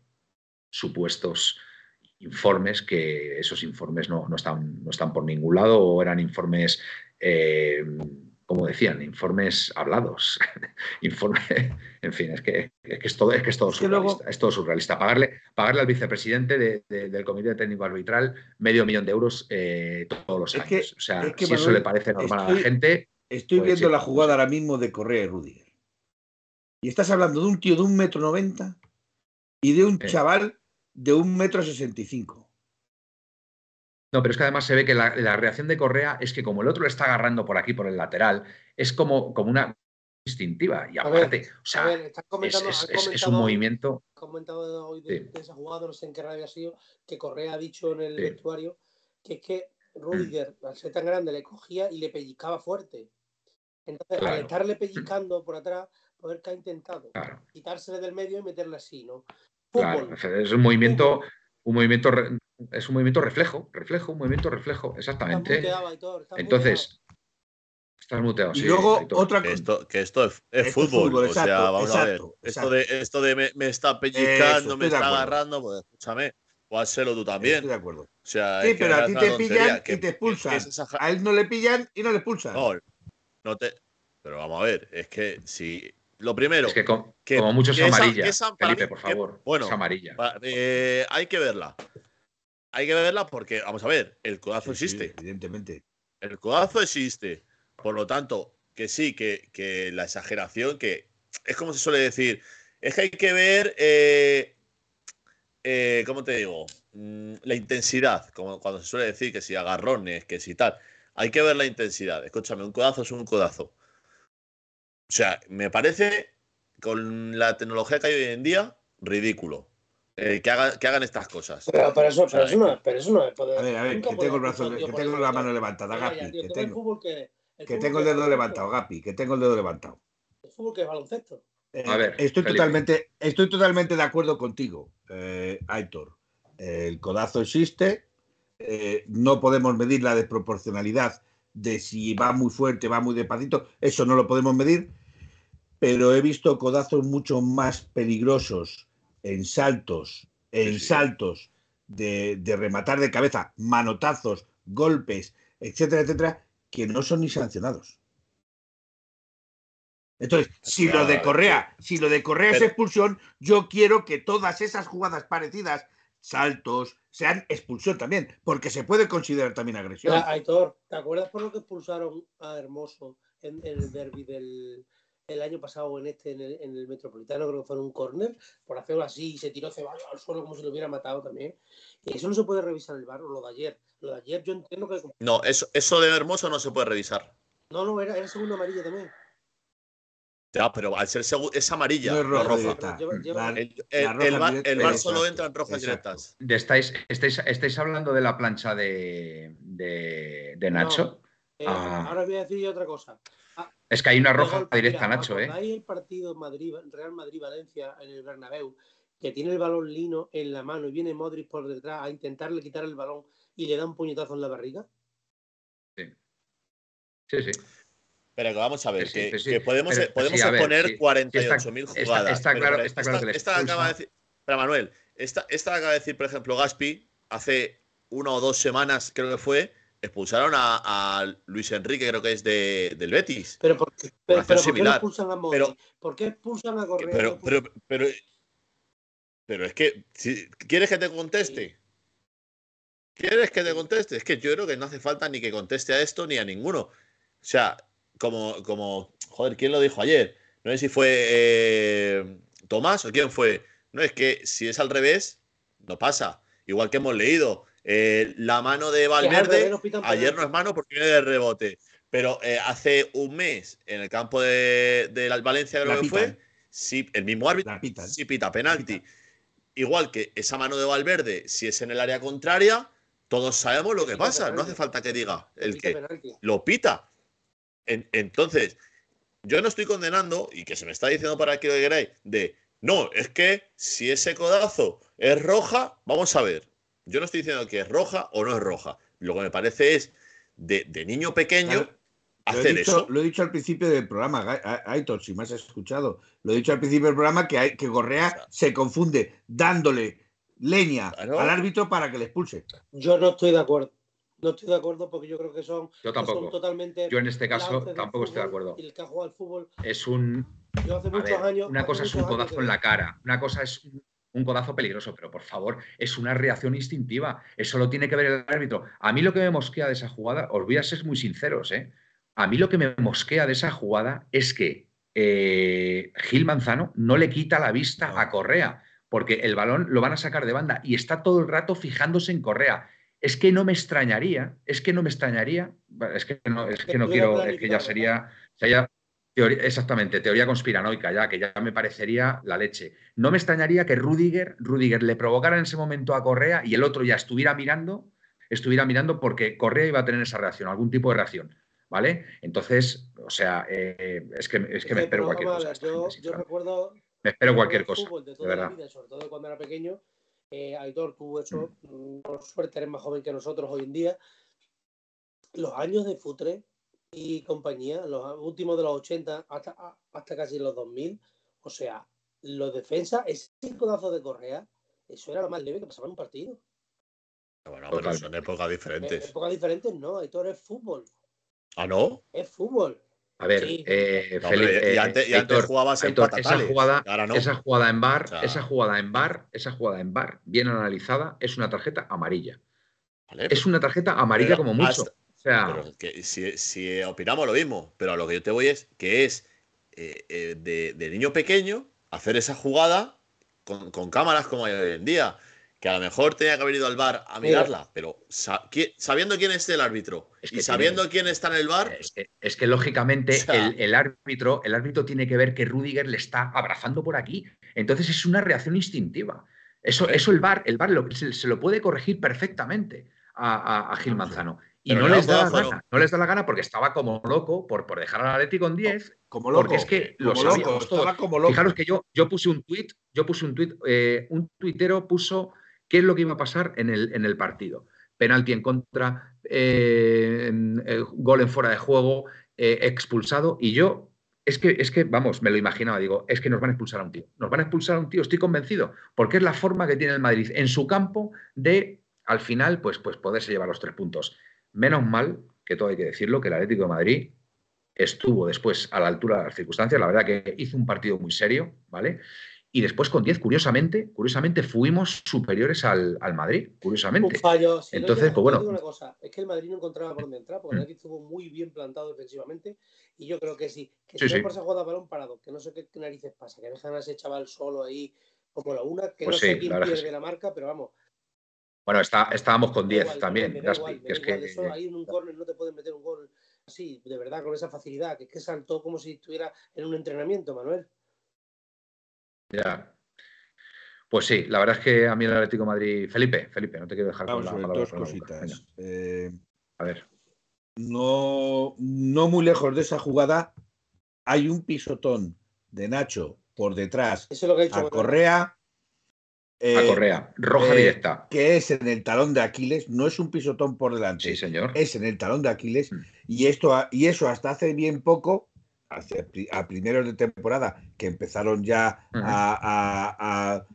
supuestos informes que esos informes no, están, no están por ningún lado o eran informes eh, como decían, informes hablados, *laughs* informe, en fin, es que, es, todo, es que es todo surrealista, es todo surrealista. Pagarle, pagarle al vicepresidente del Comité Técnico Arbitral medio millón de euros eh, todos los años. o sea, si eso le parece normal a la gente. Estoy pues viendo la jugada ahora mismo de Correa y Rudiger. Y estás hablando de un tío de un metro noventa y de un chaval de un metro sesenta y cinco. No, pero es que además se ve que la, reacción de Correa es que como el otro le está agarrando por aquí, por el lateral, es como, como una instintiva. Y aparte, o sea, es, un movimiento. Has comentado hoy de, esa jugada, no sé en qué radio ha sido, que Correa ha dicho en el vestuario que es que Rudiger, al ser tan grande, le cogía y le pellizcaba fuerte. Entonces, al estarle pellizcando por atrás, poder que ha intentado quitársele del medio y meterle así, ¿no? Claro, es un movimiento, un movimiento es un movimiento reflejo, reflejo, un movimiento reflejo, exactamente. Entonces, estás muteado. Y luego otra que esto, que esto es, fútbol, o sea, vamos a ver. Esto de, esto de me, está pellizcando, me está agarrando, pues escúchame, o hazlo tú también. Estoy de acuerdo. O sea, sí, pero a ti te pillan y te expulsan. A él no le pillan y no le expulsan. No, no te. Pero vamos a ver, es que si lo primero. Es que, como mucho es amarilla. Felipe, por favor. bueno, es amarilla. Eh, hay que verla. Hay que verla porque, vamos a ver, el codazo existe. evidentemente. El codazo existe. Por lo tanto, que sí, que, la exageración, que es como se suele decir, es que hay que ver, eh, eh, ¿cómo te digo? Mm, la intensidad, como cuando se suele decir que si agarrones, que si tal. Hay que ver la intensidad. Escúchame, un codazo es un codazo. O sea, me parece, con la tecnología que hay hoy en día, ridículo. Eh, que, hagan estas cosas. Pero, eso, pero, eso, no, pero eso no es poder. A ver, a ver, que tengo, el brazo, que tengo la mano levantada, Gapi. Que tengo, que tengo el dedo levantado, Gapi, que tengo el dedo levantado. El fútbol que es baloncesto. Eh, a ver, estoy totalmente, estoy totalmente de acuerdo contigo, eh, Aitor. el codazo existe, no podemos medir la desproporcionalidad de si va muy fuerte, va muy despacito, eso no lo podemos medir, pero he visto codazos mucho más peligrosos en saltos, en saltos de, rematar de cabeza, manotazos, golpes, etcétera, etcétera, que no son ni sancionados. Entonces, si lo de Correa, si lo de Correa es expulsión, yo quiero que todas esas jugadas parecidas, saltos, sean expulsión también, porque se puede considerar también agresión. Aitor, ¿te acuerdas por lo que expulsaron a Hermoso en, el derby del año pasado en este, en el, Metropolitano, creo que fue en un córner, por hacerlo así y se tiró ceballos al suelo como si lo hubiera matado también? Y eso no se puede revisar el bar, lo de ayer. Lo de ayer yo entiendo que... No, eso, eso de Hermoso no se puede revisar. No, no, era, era segundo amarilla también. Ya, pero al ser es amarilla, no, es roja. el, bar, solo entra en rojas directas. estáis, estáis, hablando de la plancha de, de, Nacho? Eh, ah. Ahora voy a decir otra cosa. Ah, es que hay una roja directa, Nacho, ¿eh? Hay el partido Madrid, Real Madrid-Valencia en el Bernabéu, que tiene el balón lino en la mano y viene Modric por detrás a intentarle quitar el balón y le da un puñetazo en la barriga. Sí. Sí, sí. Pero que vamos a ver, que, podemos, podemos exponer 48.000 jugadas. Está, claro, está claro que esta acaba de decir, Pero Manuel, esta, esta acaba de decir, por ejemplo, Gaspi, hace una o dos semanas, creo que fue, expulsaron a, Luis Enrique, creo que es de, del Betis. Pero ¿por qué, pero, pero ¿por qué expulsan a Modric? ¿Por qué expulsan a Correa? Pero, pero, pero, pero, es que, si, ¿quieres que te conteste? ¿Quieres que te conteste? Es que yo creo que no hace falta ni que conteste a esto ni a ninguno. O sea, como, como, joder, ¿quién lo dijo ayer? No sé si fue eh, Tomás o quién fue. No, es que si es al revés, no pasa. Igual que hemos leído, eh, la mano de Valverde, ayer no es mano porque viene de rebote. Pero eh, hace un mes, en el campo de, de la Valencia, creo que fue, sí, el mismo árbitro sí pita penalti. Igual que esa mano de Valverde, si es en el área contraria, todos sabemos lo que pasa. No hace falta que diga el que lo pita entonces, yo no estoy condenando, y que se me está diciendo para que lo queráis, de no, es que si ese codazo es roja, vamos a ver. Yo no estoy diciendo que es roja o no es roja. Lo que me parece es de, niño pequeño hacer eso. Lo he dicho al principio del programa, Aitor, si me has escuchado. Lo he dicho al principio del programa que, hay, que Correa se confunde dándole leña al árbitro para que le expulse. Yo no estoy de acuerdo. No estoy de acuerdo porque yo creo que son, yo tampoco. totalmente. Yo en este caso tampoco estoy de acuerdo. Y el que ha jugado al fútbol. Es un. Yo hace muchos años. Una cosa es un codazo en la cara, una cosa es un codazo peligroso, pero por favor, es una reacción instintiva. Eso lo tiene que ver el árbitro. A mí lo que me mosquea de esa jugada, os voy a ser muy sinceros, ¿eh? A mí lo que me mosquea de esa jugada es que eh, Gil Manzano no le quita la vista a Correa, porque el balón lo van a sacar de banda y está todo el rato fijándose en Correa es que no me extrañaría, es que no me extrañaría, es que no, es que no quiero, es que ya sería, exactamente, teoría conspiranoica, ya que ya me parecería la leche. No me extrañaría que Rudiger, Rudiger le provocara en ese momento a Correa y el otro ya estuviera mirando, estuviera mirando porque Correa iba a tener esa reacción, algún tipo de reacción. ¿Vale? Entonces, o sea, eh, es que, es que me espero cualquier cosa. Yo, recuerdo. Me espero cualquier cosa. De, toda La vida, sobre todo cuando era pequeño, eh, Aitor, tú eso, mm, por suerte eres más joven que nosotros hoy en día, los años de Futre y compañía, los últimos de los 80 hasta, hasta casi los 2000, o sea, los defensas, ese codazo de Correa, eso era lo más leve que pasaba en un partido. Bueno, pero son épocas diferentes. épocas diferentes no, Aitor es fútbol. ¿Ah, no? Es fútbol. A ver, eh, Felipe, y antes, jugabas en esa jugada, esa jugada en bar, esa jugada en bar, esa jugada en bar, bien analizada, es una tarjeta amarilla. es una tarjeta amarilla como mucho. Sea, si, opinamos lo mismo, pero a lo que yo te voy es que es eh, eh, de, niño pequeño hacer esa jugada con, con cámaras como hay hoy en día que a lo mejor tenía que haber ido al bar a mirarla, pero sabiendo quién es el árbitro y sabiendo quién está en el bar. Es que, lógicamente el, árbitro, el árbitro tiene que ver que Rudiger le está abrazando por aquí. Entonces es una reacción instintiva. Eso, eso el bar, el bar se, lo puede corregir perfectamente a, Gil Manzano. Y no, les da la gana, no les da la gana porque estaba como loco por, por dejar al Atlético en 10. Como loco. Porque es que Como loco. Fijaros que yo, yo puse un tuit, yo puse un tuit, eh, un tuitero puso ¿Qué es lo que iba a pasar en el, en el partido? Penalti en contra, eh, eh, gol en fuera de juego, eh, expulsado. Y yo, es que, es que, vamos, me lo imaginaba, digo, es que nos van a expulsar a un tío. Nos van a expulsar a un tío, estoy convencido, porque es la forma que tiene el Madrid en su campo de, al final, pues, pues poderse llevar los tres puntos. Menos mal, que todo hay que decirlo, que el Atlético de Madrid estuvo después a la altura de las circunstancias. La verdad que hizo un partido muy serio, ¿vale? y después con 10, curiosamente, curiosamente fuimos superiores al, Madrid, curiosamente. Un fallo. Entonces, pues bueno. Una cosa, es que el Madrid no encontraba por dónde entrar, porque el mm. Madrid estuvo muy bien plantado defensivamente, y yo creo que sí, que si no por esa jugada balón parado, que no sé qué narices pasa, que dejan a ese chaval solo ahí como la una, que pues no sé quién pierde la marca, pero vamos. Bueno, está, estábamos con 10 también, Gaspi, que es que... Eso, ahí en un córner no te pueden meter un gol así, de verdad, con esa facilidad, que es que saltó como si estuviera en un entrenamiento, Manuel. Ya. Pues sí, la verdad es que a mí el Atlético Madrid. Felipe, Felipe, no te quiero dejar con la palabra. Dos cositas. Eh, a ver. No, no muy lejos de esa jugada hay un pisotón de Nacho por detrás Eso es lo que a Correa. A eh, Correa, roja eh, directa. Que es en el talón de Aquiles, no es un pisotón por delante. Sí, señor. Es en el talón de Aquiles. Mm. Y, esto, y eso hasta hace bien poco a primeros de temporada que empezaron ya a,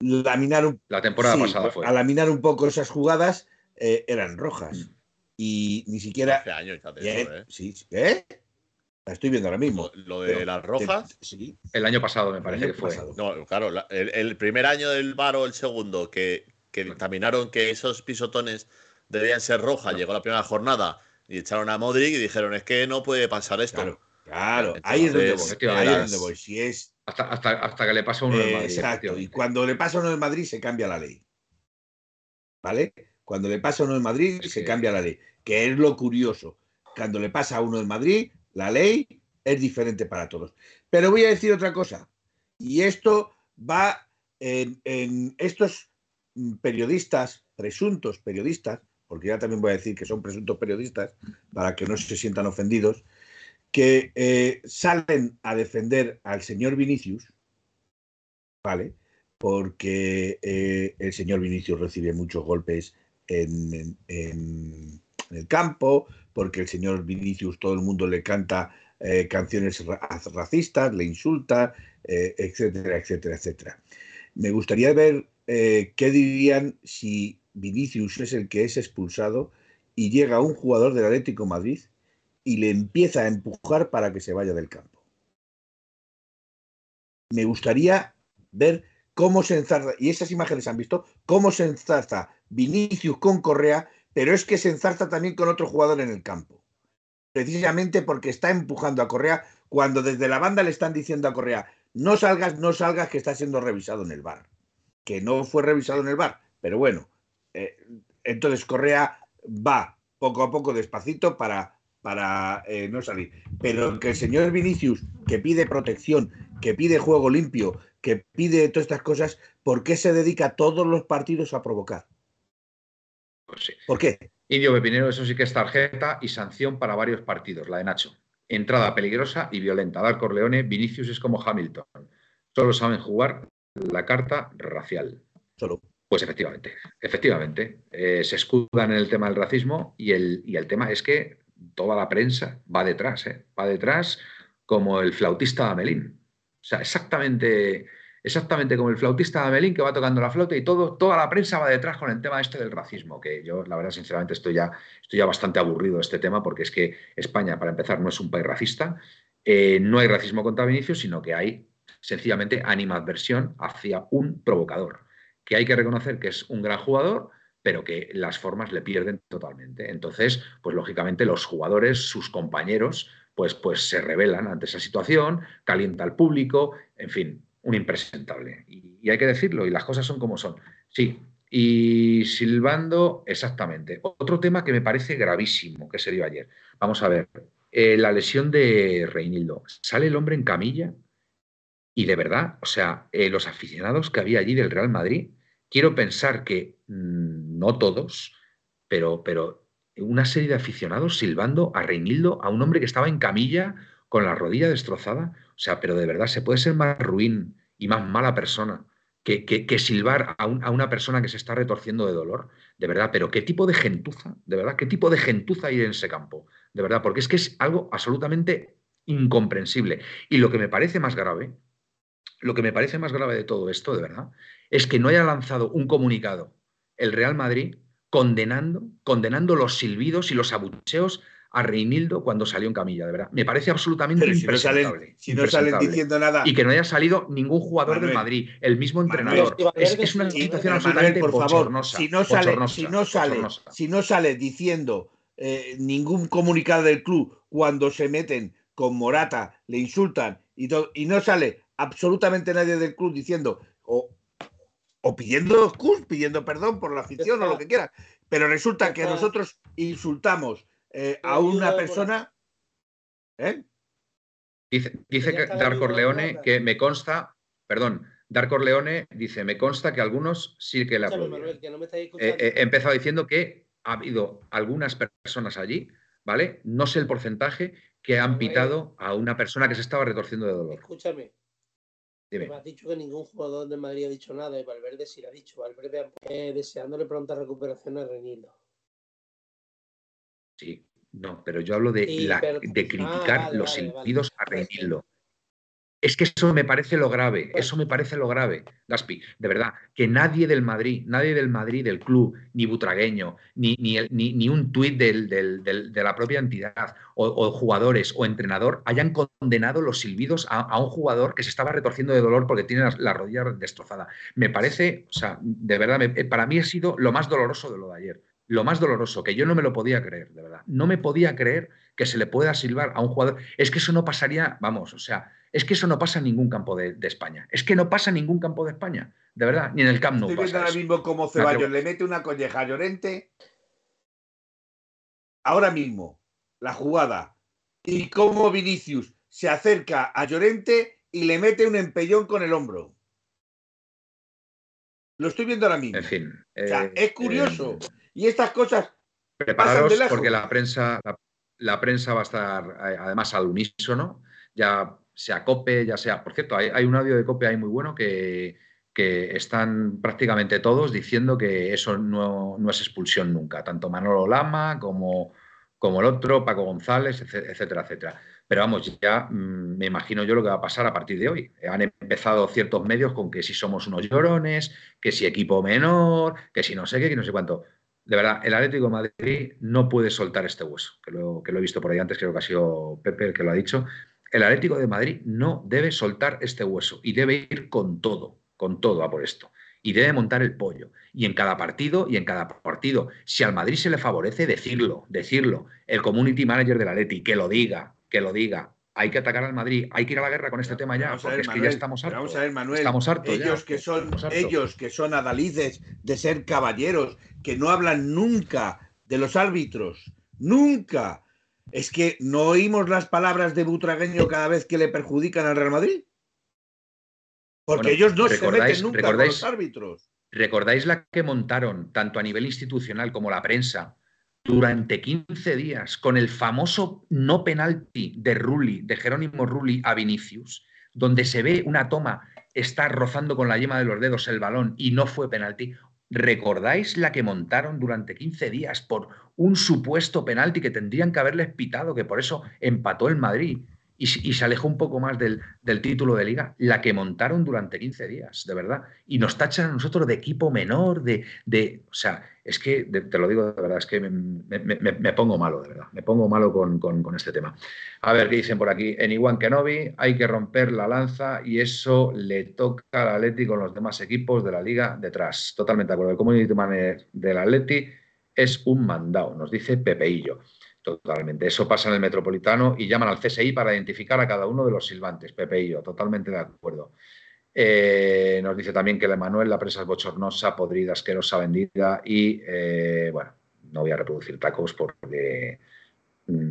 laminar un, la temporada pasada a laminar un poco esas jugadas eh, eran rojas mm. y ni siquiera hace años ¿eh? Sí, ¿eh? La estoy viendo ahora mismo. Lo, de las rojas. sí. El año pasado me parece que fue. No, claro, el, primer año del bar o el segundo que, que dictaminaron que esos pisotones debían ser rojas, llegó la primera jornada y echaron a Modric y dijeron, es que no puede pasar esto. Claro, ahí es donde voy. Ahí es donde voy. Si es... hasta, hasta, que le pasa uno en Madrid. Exacto. Y cuando le pasa uno en Madrid se cambia la ley. ¿Vale? Cuando le pasa uno en Madrid se cambia la ley. Que es lo curioso. Cuando le pasa a uno en Madrid, la ley es diferente para todos. Pero voy a decir otra cosa. Y esto va en, en estos periodistas, presuntos periodistas, porque ya también voy a decir que son presuntos periodistas, para que no se sientan ofendidos, que eh, salen a defender al señor Vinicius, ¿vale? Porque eh, el señor Vinicius recibe muchos golpes en, el campo, porque el señor Vinicius todo el mundo le canta eh, canciones racistas, le insulta, etcétera, etcétera, etcétera. Me gustaría ver qué dirían si Vinicius es el que es expulsado y llega un jugador del Atlético Madrid y le empieza a empujar para que se vaya del campo. Me gustaría ver cómo se enzarza, y esas imágenes han visto, cómo se enzarza Vinicius con Correa, pero es que se enzarza también con otro jugador en el campo. Precisamente porque está empujando a Correa cuando desde la banda le están diciendo a Correa, no salgas, no salgas, que está siendo revisado en el bar. Que no fue revisado en el bar, pero bueno, eh, entonces Correa va poco a poco despacito para, para eh, no salir. Pero que el señor Vinicius, que pide protección, que pide juego limpio, que pide todas estas cosas, ¿por qué se dedica todos los partidos a provocar? ¿Por qué? Indio Pepinero, eso sí que es tarjeta y sanción para varios partidos, la de Nacho. Entrada peligrosa y violenta. Dar Corleone, Vinicius es como Hamilton. Solo saben jugar la carta racial. Solo. Pues efectivamente, efectivamente. Eh, se escudan en el tema del racismo y el, y el tema es que toda la prensa va detrás, ¿eh? va detrás como el flautista de Amelín. O sea, exactamente, exactamente como el flautista de Amelín que va tocando la flauta y todo, toda la prensa va detrás con el tema este del racismo, que yo, la verdad, sinceramente, estoy ya, estoy ya bastante aburrido de este tema porque es que España, para empezar, no es un país racista. Eh, no hay racismo contra Vinicius, sino que hay sencillamente animadversión hacia un provocador, que hay que reconocer que es un gran jugador, pero que las formas le pierden totalmente. Entonces, pues lógicamente los jugadores, sus compañeros, pues, pues se rebelan ante esa situación, calienta al público, en fin, un impresentable. Y, hay que decirlo, y las cosas son como son. Sí, y silbando, exactamente. Otro tema que me parece gravísimo que se dio ayer. Vamos a ver, eh, la lesión de Reinildo. Sale el hombre en camilla y de verdad, o sea, eh, los aficionados que había allí del Real Madrid, quiero pensar que mm, no todos, pero, pero una serie de aficionados silbando a Reinildo, a un hombre que estaba en camilla con la rodilla destrozada. O sea, pero de verdad, ¿se puede ser más ruin y más mala persona que, que, silbar a, a, una persona que se está retorciendo de dolor? De verdad, pero ¿qué tipo de gentuza? De verdad, ¿qué tipo de gentuza hay en ese campo? De verdad, porque es que es algo absolutamente incomprensible. Y lo que me parece más grave lo que me parece más grave de todo esto, de verdad, es que no haya lanzado un comunicado el Real Madrid condenando, condenando los silbidos y los abucheos a Reinildo cuando salió en camilla, de verdad. Me parece absolutamente impresentable. Si no salen, diciendo nada. Y que no haya salido ningún jugador del Madrid, el mismo entrenador. es, una situación absolutamente por favor, si no sale, si no sale, si no sale diciendo eh, ningún comunicado del club cuando se meten con Morata, le insultan y, y no sale absolutamente nadie del club diciendo o, o pidiendo pidiendo perdón por la afición o lo que quiera. Pero resulta que nosotros insultamos eh, a una persona. ¿eh? Dice, dice que Dark Leone que me consta, perdón, Dark Leone dice, me consta que algunos sí que le aplaudieron. Eh, he empezado diciendo que ha habido algunas personas allí, ¿vale? No sé el porcentaje que han pitado a una persona que se estaba retorciendo de dolor. Escúchame, me has dicho que ningún jugador de Madrid ha dicho nada y Valverde sí lo ha dicho. Valverde eh, deseándole pronta recuperación a Renildo. Sí, no, pero yo hablo de, de criticar ah, los silbidos a Renildo. Es que eso me parece lo grave, eso me parece lo grave, Gaspi, de verdad, que nadie del Madrid, nadie del Madrid, del club, ni butragueño, ni, ni, ni, un tuit de la propia entidad, o, jugadores o entrenador, hayan condenado los silbidos a, un jugador que se estaba retorciendo de dolor porque tiene la, rodilla destrozada. Me parece, o sea, de verdad, para mí ha sido lo más doloroso de lo de ayer, lo más doloroso, que yo no me lo podía creer, de verdad, no me podía creer que se le pueda silbar a un jugador. Es que eso no pasaría, vamos, o sea, es que eso no pasa en ningún campo de, España. Es que no pasa en ningún campo de España, de verdad, ni en el Camp Nou. Estoy viendo ahora mismo cómo Ceballos le mete una colleja a Llorente. Ahora mismo, la jugada. Y cómo Vinicius se acerca a Llorente y le mete un empellón con el hombro. Lo estoy viendo ahora mismo. En fin. o sea, eh, es curioso. Eh, y estas cosas. Prepararos porque la prensa, la, prensa va a estar eh, además al unísono. Ya sea COPE, ya sea. Por cierto, hay, un audio de COPE ahí muy bueno que, están prácticamente todos diciendo que eso no, es expulsión nunca, tanto Manolo Lama como, como el otro, Paco González, etcétera, etcétera. Pero vamos, ya mm, me imagino yo lo que va a pasar a partir de hoy. Han empezado ciertos medios con que si somos unos llorones, que si equipo menor, que si no sé qué, que no sé cuánto. De verdad, el Atlético de Madrid no puede soltar este hueso, que lo, que lo he visto por ahí antes, creo que ha sido Pepe el que lo ha dicho el Atlético de Madrid no debe soltar este hueso y debe ir con todo, con todo a por esto. Y debe montar el pollo. Y en cada partido, y en cada partido, si al Madrid se le favorece, decirlo, decirlo. El community manager del Atleti, que lo diga, que lo diga. Hay que atacar al Madrid, hay que ir a la guerra con este tema ya, porque es que ya estamos hartos. Vamos a ver, Manuel, estamos hartos ellos que son ellos que son adalices de ser caballeros, que no hablan nunca de los árbitros, nunca es que no oímos las palabras de Butragueño cada vez que le perjudican al Real Madrid. Porque ellos no se meten nunca con los árbitros. ¿Recordáis la que montaron, tanto a nivel institucional como la prensa, durante 15 días con el famoso no penalti de Rulli, de Jerónimo Rulli a Vinicius, donde se ve una toma está rozando con la yema de los dedos el balón y no fue penalti. ¿Recordáis la que montaron durante 15 días por un supuesto penalti que tendrían que haberles pitado, que por eso empató el Madrid? Y, se alejó un poco más del, título de liga, la que montaron durante 15 días, de verdad. Y nos tachan a nosotros de equipo menor, de... de o sea, es que, te lo digo de verdad, es que me, pongo malo, de verdad, me pongo malo con, este tema. A ver, ¿qué dicen por aquí? En Iwan Kenobi hay que romper la lanza y eso le toca al Atleti con los demás equipos de la liga detrás. Totalmente de acuerdo. El community manager del Atleti es un mandado, nos dice Pepeillo. Totalmente. Eso pasa en el Metropolitano y llaman al CSI para identificar a cada uno de los silbantes. Pepe y yo, totalmente de acuerdo. Eh, nos dice también que la Manuel, la presa es bochornosa, podrida, asquerosa, vendida y, eh, bueno, no voy a reproducir tacos porque mm,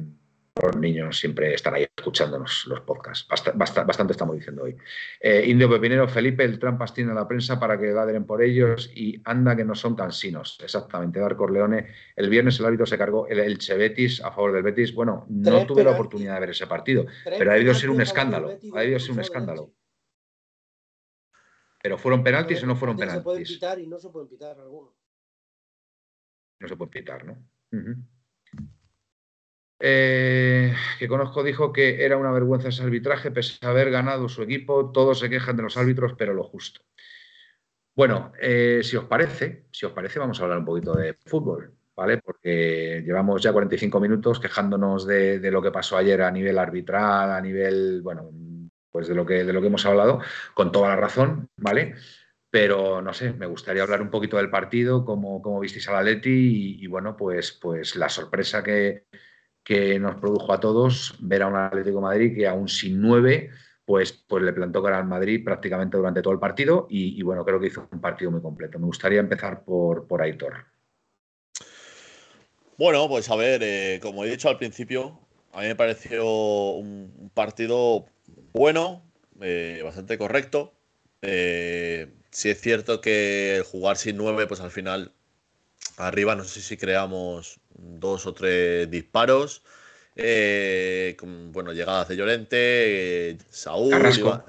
los niños siempre están ahí escuchándonos los podcasts. bastante estamos diciendo hoy. Eh, Indio Pepinero, Felipe, el trampas tiene la prensa para que ladren por ellos y anda que no son cansinos. Exactamente, Dar Corleone. El viernes el árbitro se cargó el Elche Betis a favor del Betis. Bueno, no tuve la oportunidad de ver ese partido, pero ha debido ser un escándalo. Ha debido ser un escándalo. Pero ¿fueron penaltis o no fueron penaltis? Se pueden pitar y no se pueden pitar algunos. No se puede pitar, ¿no? Eh, que conozco dijo que era una vergüenza ese arbitraje, pese a haber ganado su equipo, todos se quejan de los árbitros, pero lo justo. Bueno, eh, si os parece, si os parece, vamos a hablar un poquito de fútbol, ¿vale? Porque llevamos ya 45 minutos quejándonos de, lo que pasó ayer a nivel arbitral, a nivel, bueno, pues de lo que, de lo que hemos hablado, con toda la razón, ¿vale? Pero no sé, me gustaría hablar un poquito del partido, cómo, cómo visteis al Atleti y, y bueno, pues, pues la sorpresa que, que nos produjo a todos ver a un Atlético Madrid que aún sin nueve, pues, pues le plantó cara al Madrid prácticamente durante todo el partido y, bueno, creo que hizo un partido muy completo. Me gustaría empezar por, por Aitor. Bueno, pues a ver, eh, como he dicho al principio, a mí me pareció un, partido bueno, eh, bastante correcto. Eh, si es cierto que jugar sin nueve, pues al final arriba no sé si creamos dos o tres disparos. Eh, bueno, llegadas de Llorente, eh, Saúl. Carrasco.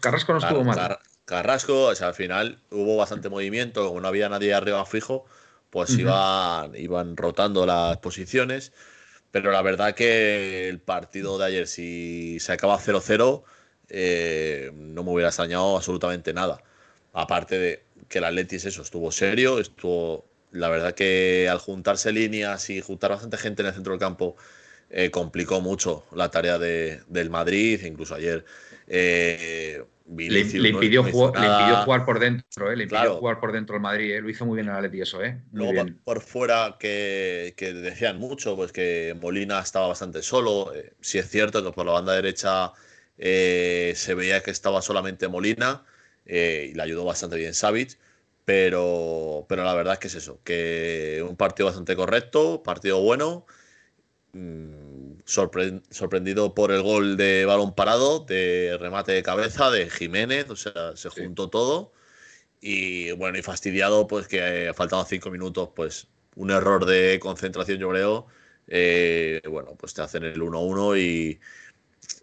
Carrasco, no estuvo mal. Carrasco, o sea, al final hubo bastante movimiento, como no había nadie arriba fijo, pues iban, iban rotando las posiciones. Pero la verdad que el partido de ayer, si se acaba 0-0, eh, no me hubiera extrañado absolutamente nada. Aparte de que el Atleti eso, estuvo serio, estuvo la verdad que al juntarse líneas y juntar bastante gente en el centro del campo eh, complicó mucho la tarea de, del Madrid, incluso ayer. Eh, le, impidió jugar, por dentro, eh, le impidió jugar por dentro el Madrid, lo hizo muy bien el Atleti eso, eh. Luego por fuera que, que, decían mucho, pues que Molina estaba bastante solo. si es cierto que por la banda derecha se veía que estaba solamente Molina y le ayudó bastante bien Savic pero, pero la verdad es que es eso, que un partido bastante correcto, partido bueno. Mm, sorprendido por el gol de balón parado, de remate de cabeza de Jiménez, o sea, se juntó todo. Y bueno, y fastidiado, pues que faltaban cinco minutos, pues un error de concentración, yo creo. Eh, bueno, pues te hacen el 1-1 y,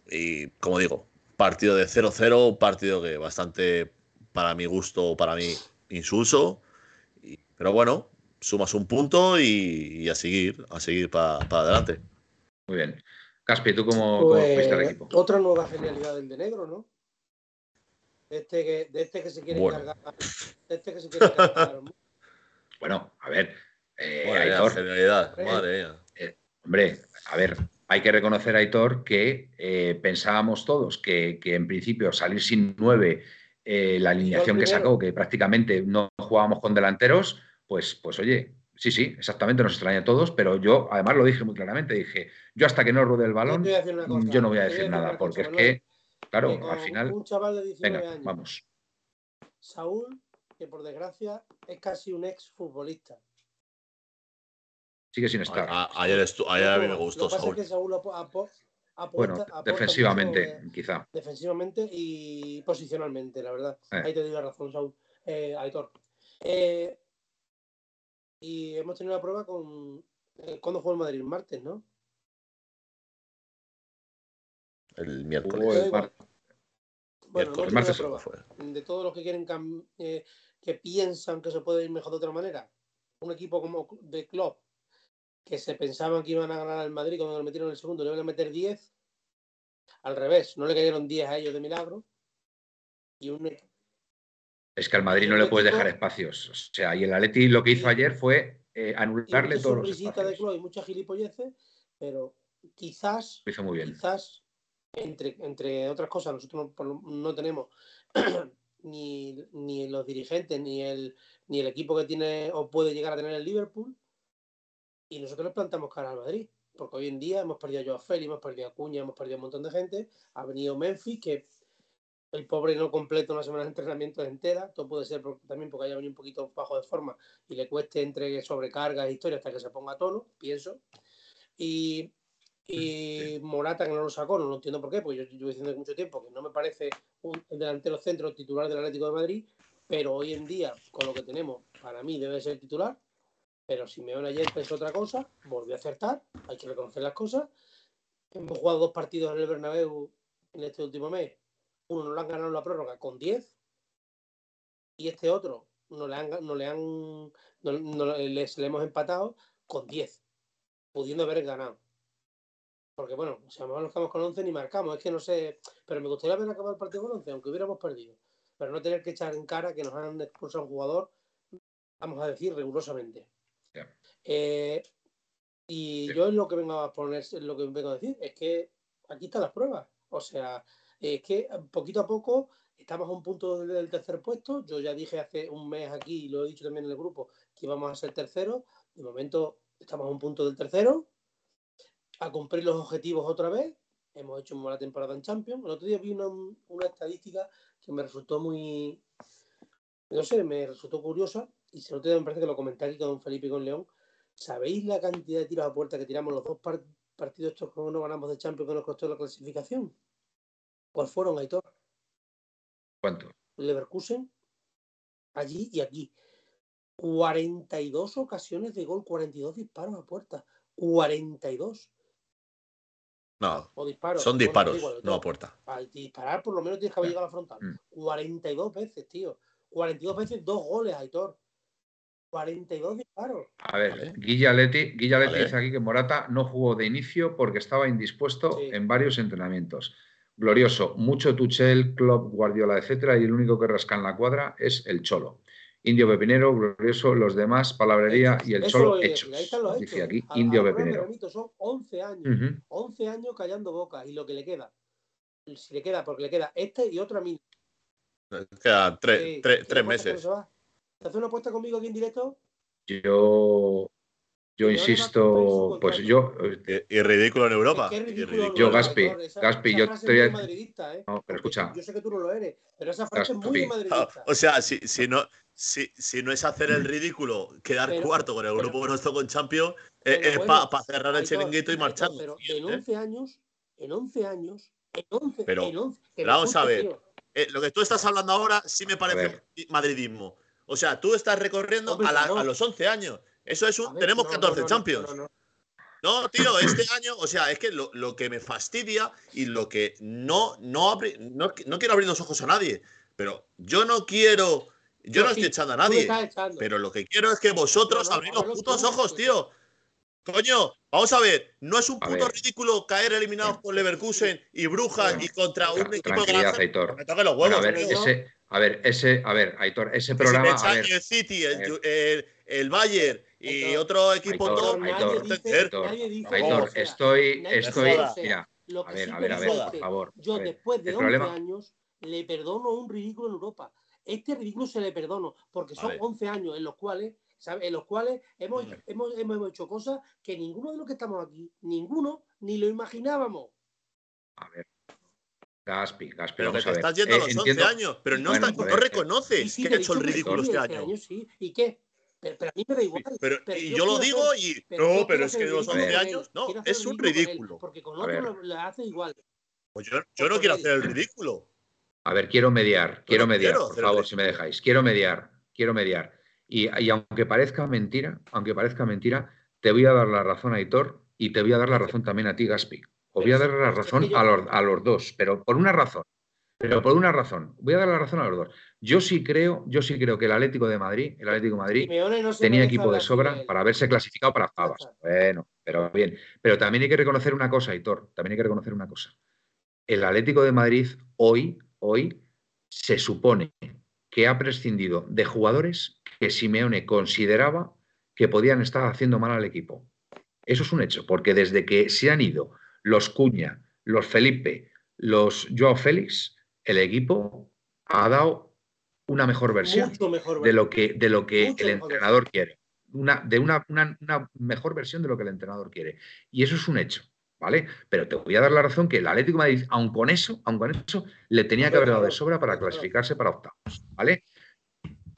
y, como digo, partido de 0-0, partido que bastante, para mi gusto, para mí, insulso. pero bueno, sumas un punto y, a seguir, a seguir para adelante. Muy bien. Caspi, ¿tú cómo, pues, el equipo? Otra nueva genialidad del de negro, ¿no? Este que, de este que se quiere cargar. este que se quiere cargar. bueno, a ver. Eh, Aitor, genialidad, madre eh, hombre, a ver, hay que reconocer, Aitor, que eh, pensábamos todos que, que, en principio salir sin nueve eh, la alineación que sacó, que prácticamente no jugábamos con delanteros, pues, pues oye, sí, sí, exactamente, nos extraña a todos, pero yo además lo dije muy claramente, dije, yo hasta que no ruede el balón, yo, no voy a decir nada, porque es que, claro, al final... Un chaval de 19 venga, años, vamos. Saúl, que por desgracia es casi un ex futbolista. Sigue sin estar. ayer, ayer a mí me gustó Saúl. que Saúl bueno, defensivamente, quizá. Defensivamente y posicionalmente, la verdad. Eh. Ahí te doy la razón, Saúl. Eh, Aitor. Eh, y hemos tenido la prueba con. Eh, ¿Cuándo jugó el Madrid? Martes, ¿no? El miércoles. Bueno, el martes fue. De todos los que quieren eh, que piensan que se puede ir mejor de otra manera, un equipo como de club que se pensaban que iban a ganar al Madrid cuando lo metieron en el segundo, le iban a meter 10. Al revés, no le cayeron 10 a ellos de milagro. Y un, es que al Madrid no le puedes dejar espacios. O sea, y el Atleti lo que hizo ayer fue eh, anularle todos los espacios. de club y muchas gilipolleces, pero quizás, hizo muy bien. quizás entre, entre otras cosas, nosotros no, tenemos *clears throat* ni, ni, los dirigentes ni el, ni el equipo que tiene o puede llegar a tener el Liverpool, y nosotros nos plantamos cara al Madrid. Porque hoy en día hemos perdido a Joao Félix, hemos perdido a Cuña, hemos perdido a un montón de gente. Ha venido Memphis, que el pobre no completa una semana de entrenamiento entera. Todo puede ser también porque haya venido un poquito bajo de forma y le cueste entre sobrecargas e historias hasta que se ponga a tono, pienso. Y, y Morata, que no lo sacó, no lo entiendo por qué, porque yo llevo diciendo mucho tiempo que no me parece un delantero centro titular del Atlético de Madrid, pero hoy en día, con lo que tenemos, para mí debe ser titular. Pero si me ayer pensó otra cosa, volvió a acertar, hay que reconocer las cosas. Hemos jugado dos partidos en el Bernabéu en este último mes. Uno nos lo han ganado en la prórroga con 10 y este otro no le han, no le han les, le hemos empatado con 10, pudiendo haber ganado. Porque bueno, si a lo mejor nos quedamos con 11 ni marcamos, es que no sé, pero me gustaría haber acabado el partido con 11, aunque hubiéramos perdido. Pero no tener que echar en cara que nos han expulsado a un jugador, vamos a decir, rigurosamente. Eh, y yo es lo que vengo a poner, lo que vengo a decir, es que aquí están las pruebas. O sea, es que poquito a poco estamos a un punto del tercer puesto. Yo ya dije hace un mes aquí, y lo he dicho también en el grupo, que íbamos a ser tercero. De momento estamos a un punto del tercero. A cumplir los objetivos otra vez. Hemos hecho una buena temporada en Champions. El otro día vi una, una estadística que me resultó muy, no sé, me resultó curiosa. Y se lo me parece que lo comenté aquí con Felipe y con León ¿Sabéis la cantidad de tiros a puerta que tiramos los dos partidos estos que no ganamos de Champions que nos costó la clasificación? ¿Cuál fueron, Aitor? ¿Cuánto? Leverkusen, allí y aquí. 42 ocasiones de gol, 42 disparos a puerta. 42. No, son disparos, no a puerta. Al disparar por lo menos tienes que haber llegado a la frontal. 42 mm. veces, tío. 42 veces, dos goles, Aitor. 42 disparos. A ver, Guilla Leti, dice aquí que Morata no jugó de inicio porque estaba indispuesto en varios entrenamientos. Glorioso, mucho Tuchel, Klopp, Guardiola, etcétera, y el único que rasca en la cuadra es el Cholo. Indio Pepinero, glorioso, los demás, palabrería y el Cholo hechos. Dice aquí, Indio Pepinero. Son 11 años, 11 años callando boca y lo que le queda. Si le queda, porque le queda este y otro a mí. Queda tres, tres meses. ¿Te hace una apuesta conmigo aquí en directo? Yo. Yo insisto, pues yo. Y, ridículo en Europa. yo, Gaspi, Gaspi, yo estoy. ¿eh? No, pero escucha. Yo sé que tú no lo eres, pero esa frase es muy madridista. o sea, si, si, no, si, si, no es hacer el ridículo, quedar cuarto con el grupo nuestro con Champions, eh, es para cerrar el chiringuito y marchar. Pero en 11 años, en 11 años, en 11, pero, en 11, vamos a ver. Eh, lo que tú estás hablando ahora sí me parece madridismo. O sea, tú estás recorriendo a, los 11 años. Eso es un. tenemos 14 Champions. No, tío, este *coughs* año, o sea, es que lo, que me fastidia y lo que no, no, no, quiero abrir los ojos a nadie, pero yo no quiero. Yo, no estoy echando a nadie, pero lo que quiero es que vosotros abrís los putos ojos, tío. Coño, vamos a ver, no es un puto ridículo caer eliminados por Leverkusen y Brujas y contra un equipo grande. Me toque los huevos. A ver, ese, a ver, Aitor, ese programa. a ver, el City, el, el, Bayern y otro equipo Aitor, Aitor, Aitor, estoy, estoy, mira, a ver, a ver, a ver, por favor. Yo después de 11 años le perdono un ridículo en Europa. Este ridículo se le perdono porque son 11 años en los cuales en los cuales hemos, hemos, hemos, hecho cosas que ninguno de los que estamos aquí, ninguno, ni lo imaginábamos. A ver. Gaspi, Gaspi, pero vamos que a ver. estás yendo a los 11 eh, años, pero no, está, no reconoces que ha hecho el ridículo este, este año. sí. ¿Y qué? Pero, a mí me da igual. Pero, y yo, lo digo y. no, pero es que de los 11 años. No, es un ridículo. porque con otro lo, hace igual. Pues yo, yo no quiero hacer el *laughs* ridículo. A ver, quiero mediar, quiero mediar, por favor, si me dejáis. Quiero mediar, quiero mediar. Y, aunque parezca mentira, aunque parezca mentira, te voy a dar la razón a Hitor y te voy a dar la razón también a ti, Gaspi. Os voy a dar la razón a los, dos, pero por una razón. Pero por una razón, voy a dar la razón a los dos. Yo sí creo, yo sí creo que el Atlético de Madrid, el Atlético de Madrid tenía equipo de sobra para haberse clasificado para octavas. Bueno, pero bien. Pero también hay que reconocer una cosa, Hitor, también hay que reconocer una cosa. El Atlético de Madrid hoy, hoy, se supone que ha prescindido de jugadores que Simeone consideraba que podían estar haciendo mal al equipo. Eso es un hecho, porque desde que se han ido los Cuña, los Felipe, los Joao Félix, el equipo ha dado una mejor versión de lo que, de lo que el entrenador quiere. Una, de una, mejor versión de lo que el entrenador quiere. Y eso es un hecho, ¿vale? Pero te voy a dar la razón que el Atlético de Madrid, aun con eso, aun con eso, le tenía que haber dado de sobra para clasificarse para octavos, ¿vale?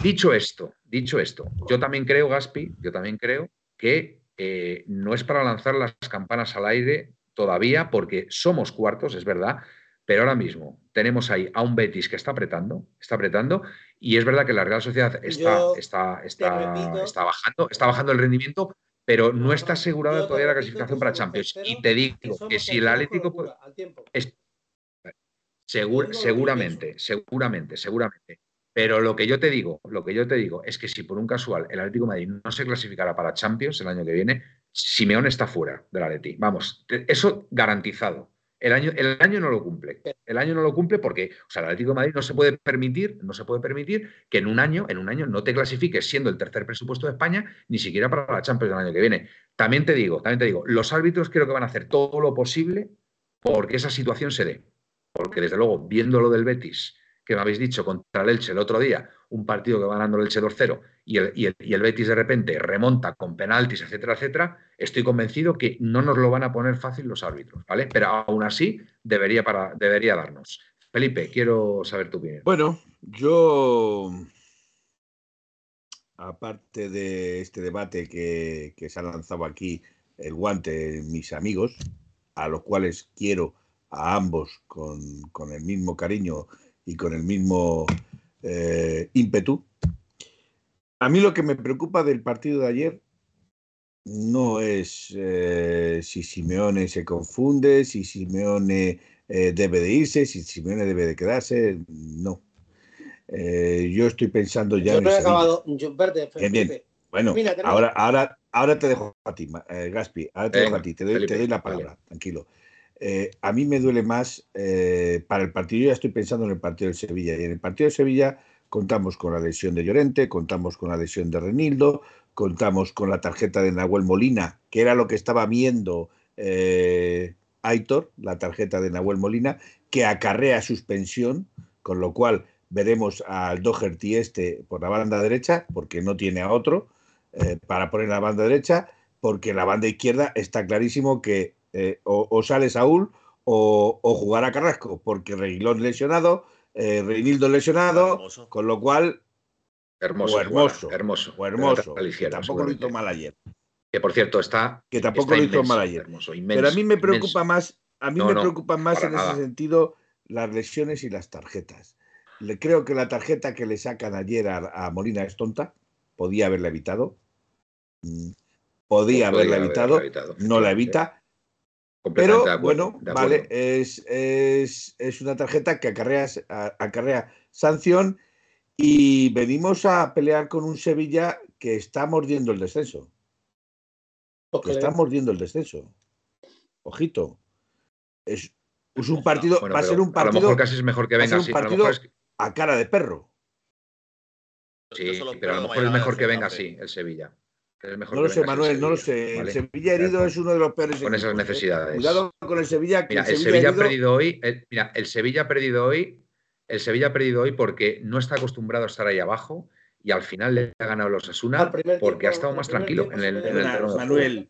Dicho esto, dicho esto, yo también creo, Gaspi, yo también creo que eh, no es para lanzar las campanas al aire todavía, porque somos cuartos, es verdad, pero ahora mismo tenemos ahí a un Betis que está apretando, está apretando, y es verdad que la Real Sociedad está, está, está, está, bajando, está bajando el rendimiento, pero no está asegurada todavía la clasificación para Champions. Y te digo que, si el Atlético es, seguramente, seguramente, seguramente. Pero lo que yo te digo, lo que yo te digo es que si por un casual el Atlético de Madrid no se clasificara para Champions el año que viene, Simeón está fuera del Atleti. Vamos, eso garantizado. El año, el año no lo cumple. El año no lo cumple porque, o sea, el Atlético de Madrid no se puede permitir, no se puede permitir que en un año, en un año no te clasifiques siendo el tercer presupuesto de España, ni siquiera para la Champions del año que viene. También te digo, también te digo, los árbitros creo que van a hacer todo lo posible porque esa situación se dé. Porque desde luego, viendo lo del Betis, que me habéis dicho contra el Elche el otro día, un partido que va ganando el Elche 2-0 y el, y, el, Betis de repente remonta con penaltis, etcétera, etcétera, estoy convencido que no nos lo van a poner fácil los árbitros, ¿vale? Pero aún así debería, debería darnos. Felipe, quiero saber tu opinión. Bueno, yo, aparte de este debate que, se ha lanzado aquí el guante, mis amigos, a los cuales quiero a ambos con, con el mismo cariño y con el mismo eh, ímpetu. A mí lo que me preocupa del partido de ayer no es eh, si Simeone se confunde, si Simeone eh, debe de irse, si Simeone debe de quedarse, no. yo estoy pensando ya en... acabado, Bueno, ahora, ahora, ahora te dejo a ti, Gaspi, ahora te dejo a ti, te doy, la palabra, tranquilo. Eh, a mí me duele más eh, para el partido. Yo ya estoy pensando en el partido de Sevilla. Y en el partido de Sevilla contamos con la lesión de Llorente, contamos con la lesión de Renildo, contamos con la tarjeta de Nahuel Molina, que era lo que estaba viendo eh, Aitor, la tarjeta de Nahuel Molina, que acarrea suspensión, con lo cual veremos al Doherty este por la banda derecha, porque no tiene a otro para poner la banda derecha, porque la banda izquierda está clarísimo que eh, o, sale Saúl o, jugar a Carrasco, porque Reguilón lesionado, eh, Reinildo lesionado, con lo cual. Hermoso, hermoso, hermoso. hermoso. tampoco lo hizo mal ayer. Que por cierto está. Que tampoco lo hizo mal ayer. Pero a mí me preocupa más, a mí me preocupa más en ese sentido las lesiones y las tarjetas. Le creo que la tarjeta que le sacan ayer a, Molina es tonta, podía haberla evitado. Mm, podía, haberla, evitado, no la evita. Pero bueno, vale, es, es, una tarjeta que acarrea, acarrea sanción y venimos a pelear con un Sevilla que está mordiendo el descenso. Que está mordiendo el descenso. Ojito. Es, un partido, va a ser un partido. A lo mejor casi es mejor que venga así. a cara de perro. Sí, pero a lo mejor es mejor que venga así el Sevilla no lo sé, Manuel, no lo sé. El Sevilla herido es uno de los peores. Con esas ¿eh? necesidades. Cuidado con el Sevilla. mira, el Sevilla, ha perdido hoy. El, mira, el Sevilla ha perdido hoy. El Sevilla ha perdido hoy porque no está acostumbrado a estar ahí abajo y al final le ha ganado los Asuna porque ha estado más tranquilo en el, en Manuel,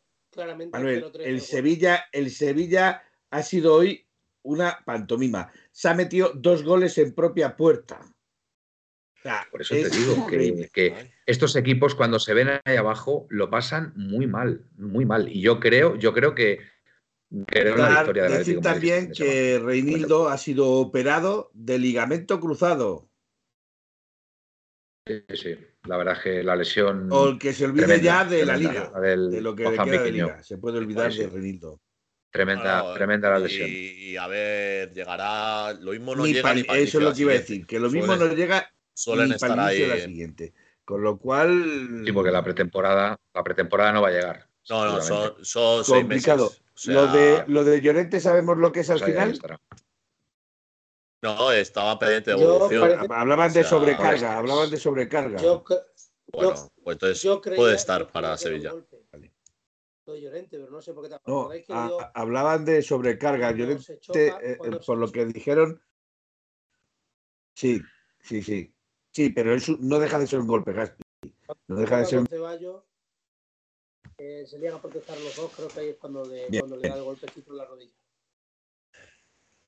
Manuel, el Sevilla, el Sevilla ha sido hoy una pantomima. Se ha metido dos goles en propia puerta. Por eso te digo que, estos equipos cuando se ven ahí abajo lo pasan muy mal, muy mal. Y yo creo, yo creo que creo la victoria de la Decir también que Reinildo ha sido operado de ligamento cruzado. Sí, sí, la verdad es que la lesión. O el que se olvide ya de la liga, de lo que queda de liga. Se puede olvidar de Reinildo. Tremenda, tremenda la lesión. Y, a ver, llegará. Lo mismo no llega ni para Eso es lo que iba a decir, que lo mismo no llega suelen ni estar ahí. La siguiente. Con lo cual. Sí, porque la pretemporada, la pretemporada no va a llegar. No, no, son, son complicado. lo, de, lo de Llorente sabemos lo que es al final. No, estaba pendiente de evolución. Hablaban de sobrecarga, hablaban de sobrecarga. Yo, bueno, pues entonces puede estar para Sevilla. Llorente, pero no sé por qué no, hablaban de sobrecarga. Llorente, eh, eh, por lo que dijeron, sí, sí, sí. Sí, pero eso no deja de ser un golpe, Gaspi. No deja de ser un... Ceballos, eh, se a protestar los dos, creo que ahí es cuando, cuando le da el golpecito en la rodilla.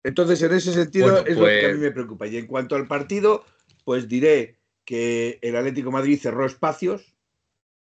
Entonces, en ese sentido, es lo que a mí pues me preocupa. Y en cuanto al partido, pues diré que el Atlético Madrid cerró espacios.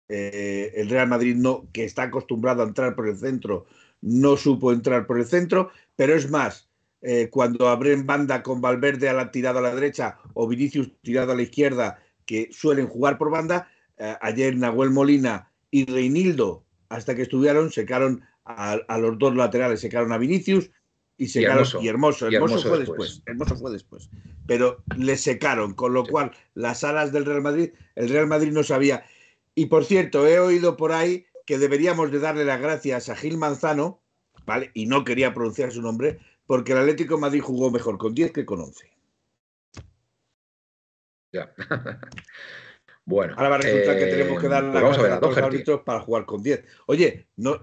Eh, el Real Madrid, no, que está acostumbrado a entrar por el centro, no supo entrar por el centro. Pero es más, eh, cuando abren banda con Valverde a la tirada a la derecha o Vinicius tirado a la izquierda, que suelen jugar por banda. Eh, ayer Nahuel Molina y Reinildo, hasta que estuvieron, secaron a, los dos laterales, secaron a Vinicius y secaron y hermoso, hermoso, fue después. hermoso fue después. Pero le secaron, con lo cual las alas del Real Madrid, el Real Madrid no sabía. Y por cierto, he oído por ahí que deberíamos de darle las gracias a Gil Manzano, ¿vale? Y no quería pronunciar su nombre, porque el Atlético Madrid jugó mejor con 10 que con 11. Ya. *laughs* bueno. Ahora va a resultar que tenemos que dar eh, pues la a, los árbitros para jugar con 10. Oye, no,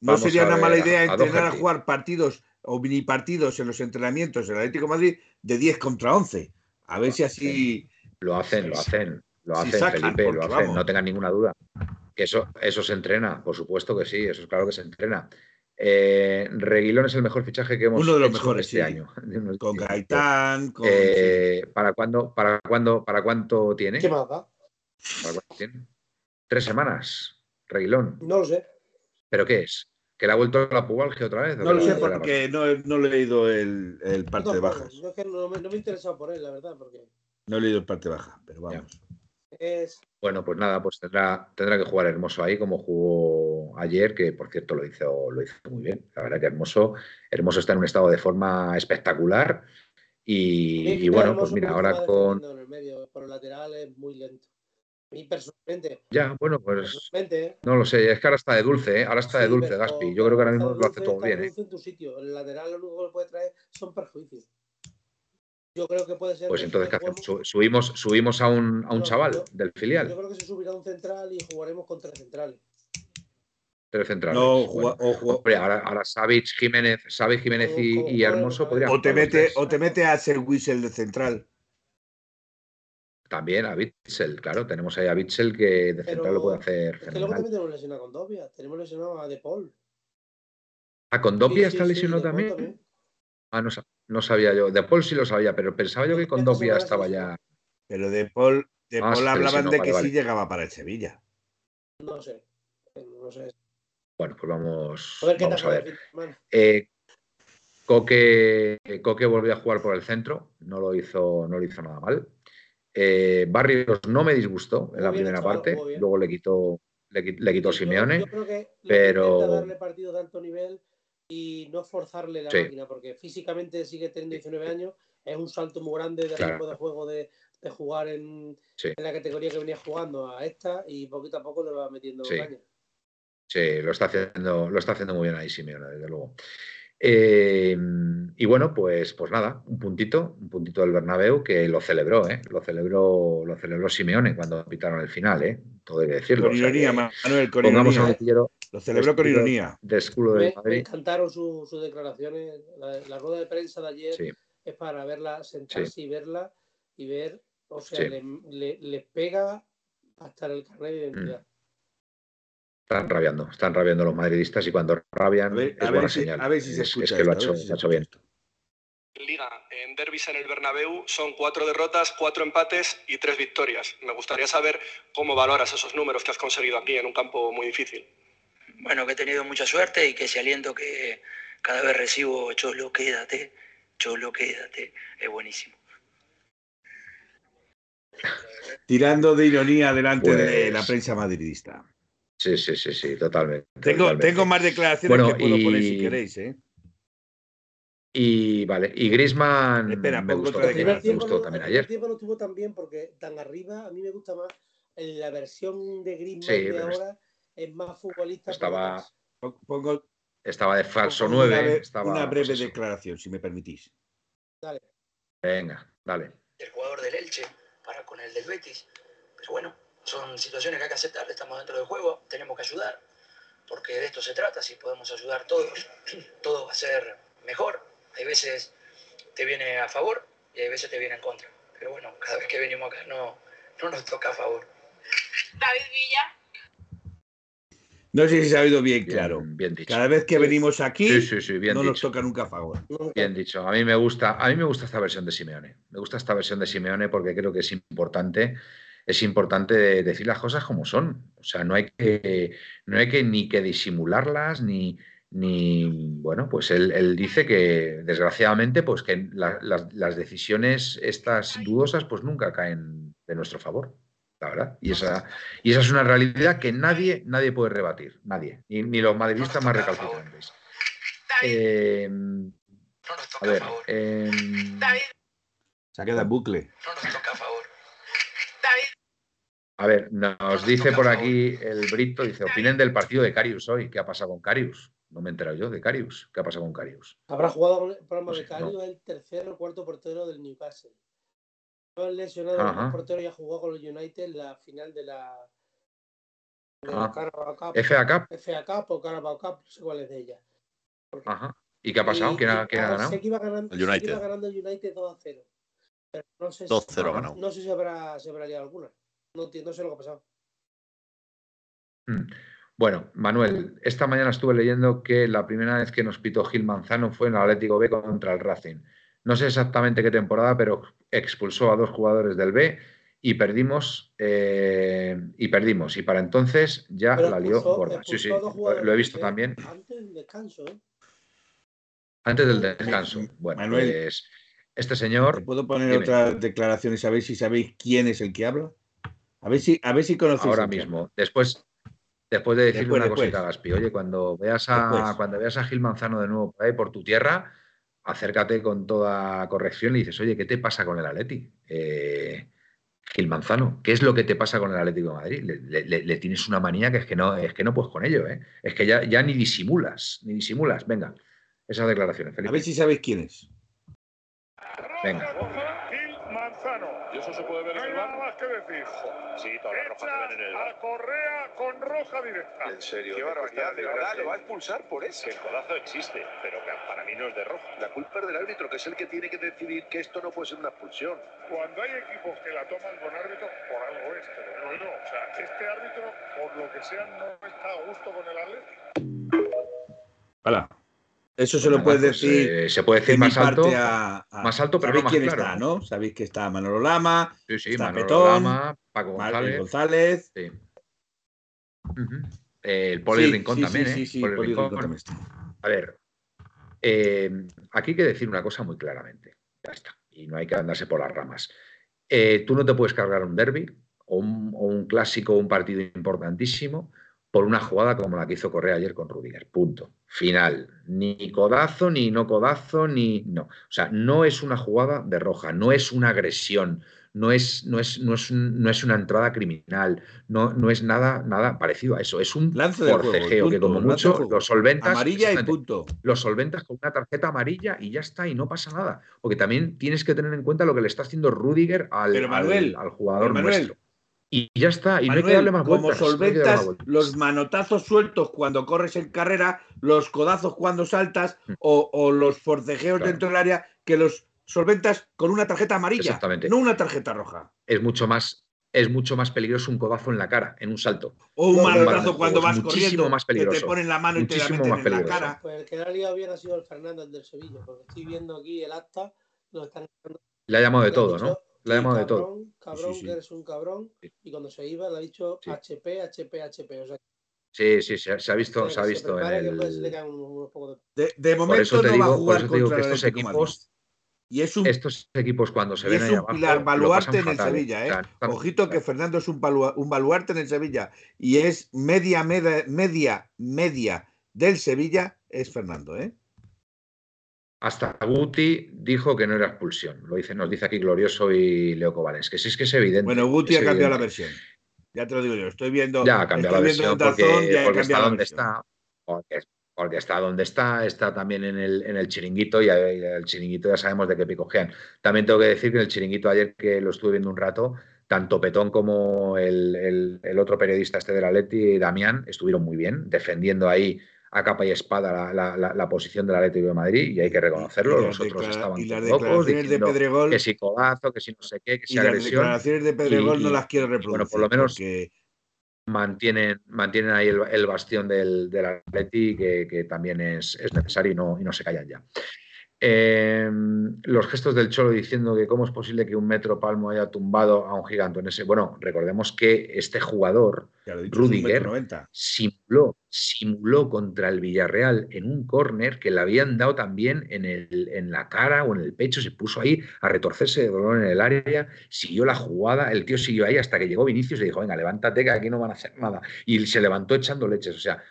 no sería una mala idea entrenar a, jugar partidos o mini partidos en los entrenamientos del Atlético Madrid de 10 contra 11. A ver si así. Lo hacen, lo hacen. Lo hacen, Felipe, lo hacen, no tengan ninguna duda. Que eso, eso se entrena, por supuesto que sí, eso es claro que se entrena. Eh, Reguilón es el mejor fichaje que hemos Uno de los mejores este año. *laughs* Con Gaitán, con... Eh, ¿Para cuándo, para cuándo, para cuánto tiene? ¿Qué más tiene? Tres semanas, Reguilón. No lo sé. ¿Pero qué es? ¿Que le ha vuelto la pubalgia otra vez? No lo sé porque no, no, he leído el, el parte de bajas. No, me, he interesado por él, la verdad, porque... No he leído el parte baja, pero vamos. Bueno, pues nada, pues tendrá, tendrá que jugar Hermoso ahí como jugó ayer, que por cierto lo hizo, lo hizo muy bien. La verdad que Hermoso, Hermoso está en un estado de forma espectacular. Y, bueno, pues mira, ahora con. En el medio, por el lateral es muy lento. A mí personalmente. Ya, bueno, pues. No lo sé, es que ahora está de dulce, ¿eh? ahora está de dulce, Gaspi. Yo creo que ahora mismo lo hace todo bien. ¿eh? En tu sitio. El lateral lo único que puede traer son perjuicios. Yo creo que puede ser. Pues entonces, ¿qué hacemos? ¿Subimos, subimos a un, a un chaval del filial? Yo creo que se subirá un central y jugaremos con tres centrales. Tres centrales. No, Hombre, ahora, ahora Jiménez, Jiménez y, Hermoso podrían. O te, mete, o te mete a ser Whistle de central. También a Bitzel, claro, tenemos ahí a Bitzel que de central lo puede hacer. Es que luego también tenemos lesionado con Dobia, tenemos lesionado a De Paul. ¿A con Dobia está lesionado también? Ah, no, no sabía yo. De Paul sí lo sabía, pero pensaba yo que con Dobia estaba ya. Pero de Paul, de ah, Paul hablaban de que sí llegaba para el Sevilla. No sé. No sé. Bueno, pues vamos, vamos a ver. Eh, Coque, Coque volvió a jugar por el centro, no lo hizo, no lo hizo nada mal. Eh, Barrios no me disgustó en la primera parte, luego le quitó, le, quitó Simeone. Yo creo que pero darle partido de alto nivel y no forzarle la máquina, porque físicamente sigue teniendo 19 años, es un salto muy grande de tipo de juego de, jugar en, la categoría que venía jugando a esta y poquito a poco le va metiendo sí. Sí, lo está haciendo, lo está haciendo muy bien ahí Simeone, desde luego. Eh, y bueno, pues, pues nada, un puntito, un puntito del Bernabéu que lo celebró, ¿eh? Lo celebró, lo celebró Simeone cuando pitaron el final, ¿eh? Todo hay que decirlo. Con ironía, Manuel, con ironía. Lo celebró con ironía. De escudo me, me, encantaron sus declaraciones. La, rueda de prensa de ayer es para verla, sentarse y verla y ver, o sea, le, le, pega hasta el carnet de identidad. Mm. Están rabiando, están rabiando los madridistas y cuando rabian es buena señal. A ver si se escucha. Es, que lo ha hecho, lo ha hecho bien. Liga, en derbis en el Bernabéu son cuatro derrotas, cuatro empates y tres victorias. Me gustaría saber cómo valoras esos números que has conseguido aquí en un campo muy difícil. Bueno, que he tenido mucha suerte y que ese aliento que cada vez recibo, Cholo, quédate, Cholo, quédate, es buenísimo. Tirando de ironía delante de la pues prensa madridista. Sí, sí, sí, sí, totalmente. Tengo, tengo más declaraciones que puedo poner si queréis, ¿eh? Y vale, y Grisman me gustó, me gustó también ayer. El tiempo no estuvo tan bien porque tan arriba, a mí me gusta más la versión de Grisman de ahora, es más futbolista. Estaba, pongo, estaba de falso 9. Una, una breve pues declaración, si me permitís. Dale. Venga, dale. El jugador del Elche para con el del Betis. Pero bueno, son situaciones que hay que aceptar, estamos dentro del juego, tenemos que ayudar, porque de esto se trata, si podemos ayudar todos, *clears throat* todo va a ser mejor hay veces te viene a favor y hay veces te viene en contra. Pero bueno, cada vez que venimos acá no, no nos toca a favor. David Villa. No sé si se ha oído bien, claro. Bien dicho. Cada vez que venimos aquí, no nos toca nunca a favor. Bien dicho. A mí me gusta, a mí me gusta esta versión de Simeone. Me gusta esta versión de Simeone porque creo que es importante, es importante decir las cosas como son. O sea, no hay que, no hay que ni que disimularlas, ni, ni bueno, pues él, dice que desgraciadamente, pues que las, decisiones estas dudosas, pues nunca caen de nuestro favor, la verdad. Y esa, y esa es una realidad que nadie, nadie puede rebatir, nadie, ni, los madridistas más recalcitrantes. Em, a ver, em, se ha quedado en bucle. A ver, nos dice por aquí el Brito, dice, opinen del partido de Carius hoy. ¿Qué ha pasado con Carius? No me he enterado yo de Carius. ¿Qué ha pasado con Carius? Habrá jugado el programa de Carius, el tercero o cuarto portero del Newcastle. No lesionado el portero y ha jugado con los United en la final de la, de la Carabao Cup. FA Cup. FA Cup o Carabao Cup, no sé cuál es de ella. Ajá. ¿Y qué ha pasado? ¿Quién ha, quién ha ganado? Sé que iba ganando el United. Iba ganando el United 2 a 0. Pero no sé, 2 0 ganado. No sé si habrá, si habrá liado alguna. No, sé lo que ha pasado. Mm. Bueno, Manuel, esta mañana estuve leyendo que la primera vez que nos pitó Gil Manzano fue en el Atlético B contra el Racing. No sé exactamente qué temporada, pero expulsó a dos jugadores del B y perdimos eh, y perdimos. Y para entonces ya la lió gorda. Sí, sí, lo he visto también. Antes del descanso, ¿eh? Antes del descanso. Bueno, Manuel, pues este señor. ¿Puedo poner otra declaración y sabéis si sabéis quién es el que habla? A ver si, a ver si conocéis. Ahora mismo. Después, Después de decirle una cosita a Gaspi, oye, cuando veas a, cuando veas a Gil Manzano de nuevo por ahí por tu tierra, acércate con toda corrección y dices, oye, ¿qué te pasa con el Atleti? Eh, Gil Manzano, ¿qué es lo que te pasa con el Atlético de Madrid? Le, tienes una manía que es que no, es que no puedes con ello, ¿eh? Es que ya, ya ni disimulas, ni disimulas. Venga, esas declaraciones, Felipe. A ver si sabéis quién es. Venga. Gil Manzano. ¿Y eso se puede ver no hay nada más que decir. Sí, todas las rojas se ven en el bar. A Correa con roja directa. En serio. Qué barbaridad, de verdad, lo va a expulsar por eso. el codazo existe, pero para mí no es de roja. La culpa es del árbitro, que es el que tiene que decidir que esto no puede ser una expulsión. Cuando hay equipos que la toman con árbitro, por algo es, pero no, no. O sea, este árbitro, por lo que sea, no está a gusto con el Atlético. Hola. Eso se lo puede pues, decir. Eh, se puede decir más alto. más alto, pero no más quién claro. está, ¿no? Sabéis que está Manolo Lama, sí, sí, está Manolo Lama, Paco González. González. Sí. el Poli Rincón también, ¿eh? Sí, sí, Poli Rincón. también está. A ver, eh, aquí hay que decir una cosa muy claramente. Ya está. Y no hay que andarse por las ramas. Eh, tú no te puedes cargar un derby o un, o un clásico o un partido importantísimo por una jugada como la que hizo Correa ayer con Rudiger. Punto. Final. Ni codazo, ni no codazo, ni. No. O sea, no es una jugada de roja, no es una agresión, no es, no es, no es, no es una entrada criminal, no, no es nada, nada parecido a eso. Es un lance forcejeo que, como mucho, lo solventas. Amarilla y punto. Lo solventas con una tarjeta amarilla y ya está, y no pasa nada. Porque también tienes que tener en cuenta lo que le está haciendo Rudiger al, al, jugador nuestro y ya está, y no hay que darle más vueltas. Como solventas los manotazos sueltos cuando corres en carrera, los codazos cuando saltas mm. o, los forcejeos dentro del área, que los solventas con una tarjeta amarilla, no una tarjeta roja. Es mucho más es mucho más peligroso un codazo en la cara, en un salto. O un manotazo cuando vas corriendo, más peligroso. que te ponen la mano y te la meten en la cara. Pues el que le ha liado bien ha sido el Fernández del Sevilla, porque estoy viendo aquí el acta, lo están... Le ha llamado de todo, ¿no? Le ha llamado de todo. Cabrón, que eres un cabrón. Y cuando se iba le ha dicho HP, HP, HP. O sea, Sí, sí, se, ha visto, se, ha visto en el... de, de, momento no va a jugar contra que estos equipos Y es un, estos equipos cuando se ven es ahí un pilar abajo, baluarte en el fatal, Sevilla, ¿eh? O sea, están- Ojito que Fernando es un, balua- un baluarte en el Sevilla y es media, media, media, media del Sevilla, es Fernando, ¿eh? Hasta Guti dijo que no era expulsión. Lo dice, nos dice aquí Glorioso y Leo Cobales. Que sí es que es evidente. Bueno, Guti ha cambiado la versión. Ya te lo digo yo, estoy viendo. Ya ha cambiado la versión porque, ya he porque está donde versión. está. Porque, porque está donde está, está también en el, en el chiringuito y el chiringuito ya sabemos de qué picojean. También tengo que decir que en el chiringuito ayer que lo estuve viendo un rato, tanto Petón como el, el- el otro periodista este del Atleti, Damián, estuvieron muy bien, defendiendo ahí a capa y espada la, la- la- la posición del Atlético de Madrid y hay que reconocerlo. Y Los las otros estaban y las locos de Pedregol que si codazo, que si no sé qué, que y si las agresión. declaraciones de Pedregol y- no las quiero y, bueno, reproducir. por lo menos porque mantienen, mantienen ahí el, el bastión del, del Atleti que, que también es, es necesario y no, y no se callan ya. Eh, los gestos del Cholo diciendo que cómo es posible que un metro palmo haya tumbado a un gigante en ese. Bueno, recordemos que este jugador, Rudiger, simuló, simuló contra el Villarreal en un córner que le habían dado también en, el, en la cara o en el pecho, se puso ahí a retorcerse de dolor en el área, siguió la jugada, el tío siguió ahí hasta que llegó Vinicius y dijo, venga, levántate que aquí no van a hacer nada. Y se levantó echando leches, o sea,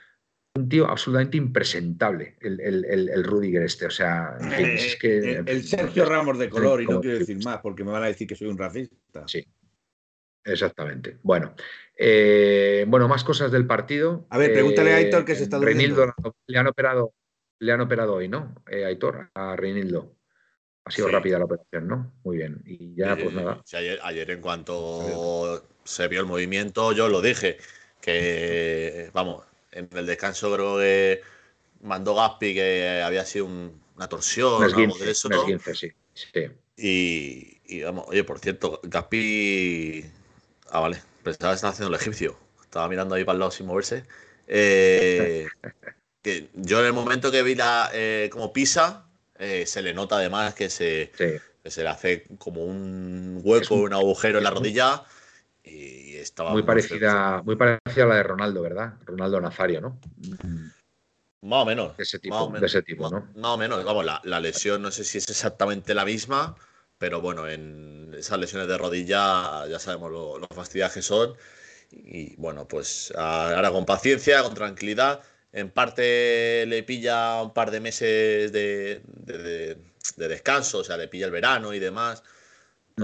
un tío absolutamente impresentable, el, el, el, el Rudiger este, o sea, en fin, es que... Eh, el, el Sergio Ramos de color, y no quiero decir más porque me van a decir que soy un racista. Sí, exactamente. Bueno, eh, bueno, más cosas del partido. A ver, pregúntale a Eh, Aitor que se está durmiendo. Reinildo le han operado, le han operado hoy, ¿no? Eh, Aitor, a Reinildo. Ha sido Sí. rápida la operación, ¿no? Muy bien. Y ya, pues Eh, nada. sí, ayer, ayer en cuanto se vio el movimiento, yo lo dije, que vamos, en el descanso creo que mandó Gaspi que había sido un- una torsión, algo de eso, ¿no? sí. sí. Y, y vamos, oye, por cierto, Gaspi. Ah, vale, pensaba que estaba haciendo el egipcio. Estaba mirando ahí para el lado sin moverse. Eh, *laughs* que yo en el momento que vi la eh, como pisa, eh, se le nota además que se, Sí. que se le hace como un hueco, un- un agujero en la rodilla. Y estaba Muy parecida, muy parecida a la de Ronaldo, ¿verdad? Ronaldo Nazario, ¿no? Más o menos. De ese tipo, más o menos, de ese tipo, ¿no? Más o menos. Vamos, la, la lesión no sé si es exactamente la misma, pero bueno, en esas lesiones de rodilla ya sabemos lo, lo fastidiadas que son. Y bueno, pues ahora con paciencia, con tranquilidad. En parte le pilla un par de meses de, de- de- de descanso, o sea, le pilla el verano y demás.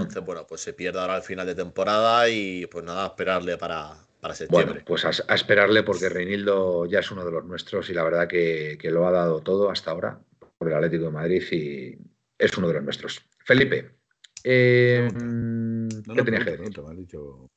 Entonces, bueno, pues se pierde ahora al final de temporada y pues nada, esperarle para, para septiembre. Bueno, pues a, a esperarle porque Reinildo ya es uno de los nuestros y la verdad que, que lo ha dado todo hasta ahora por el Atlético de Madrid y es uno de los nuestros. Felipe, eh, No, ¿qué no, tenías que decir? pregunta, me has dicho-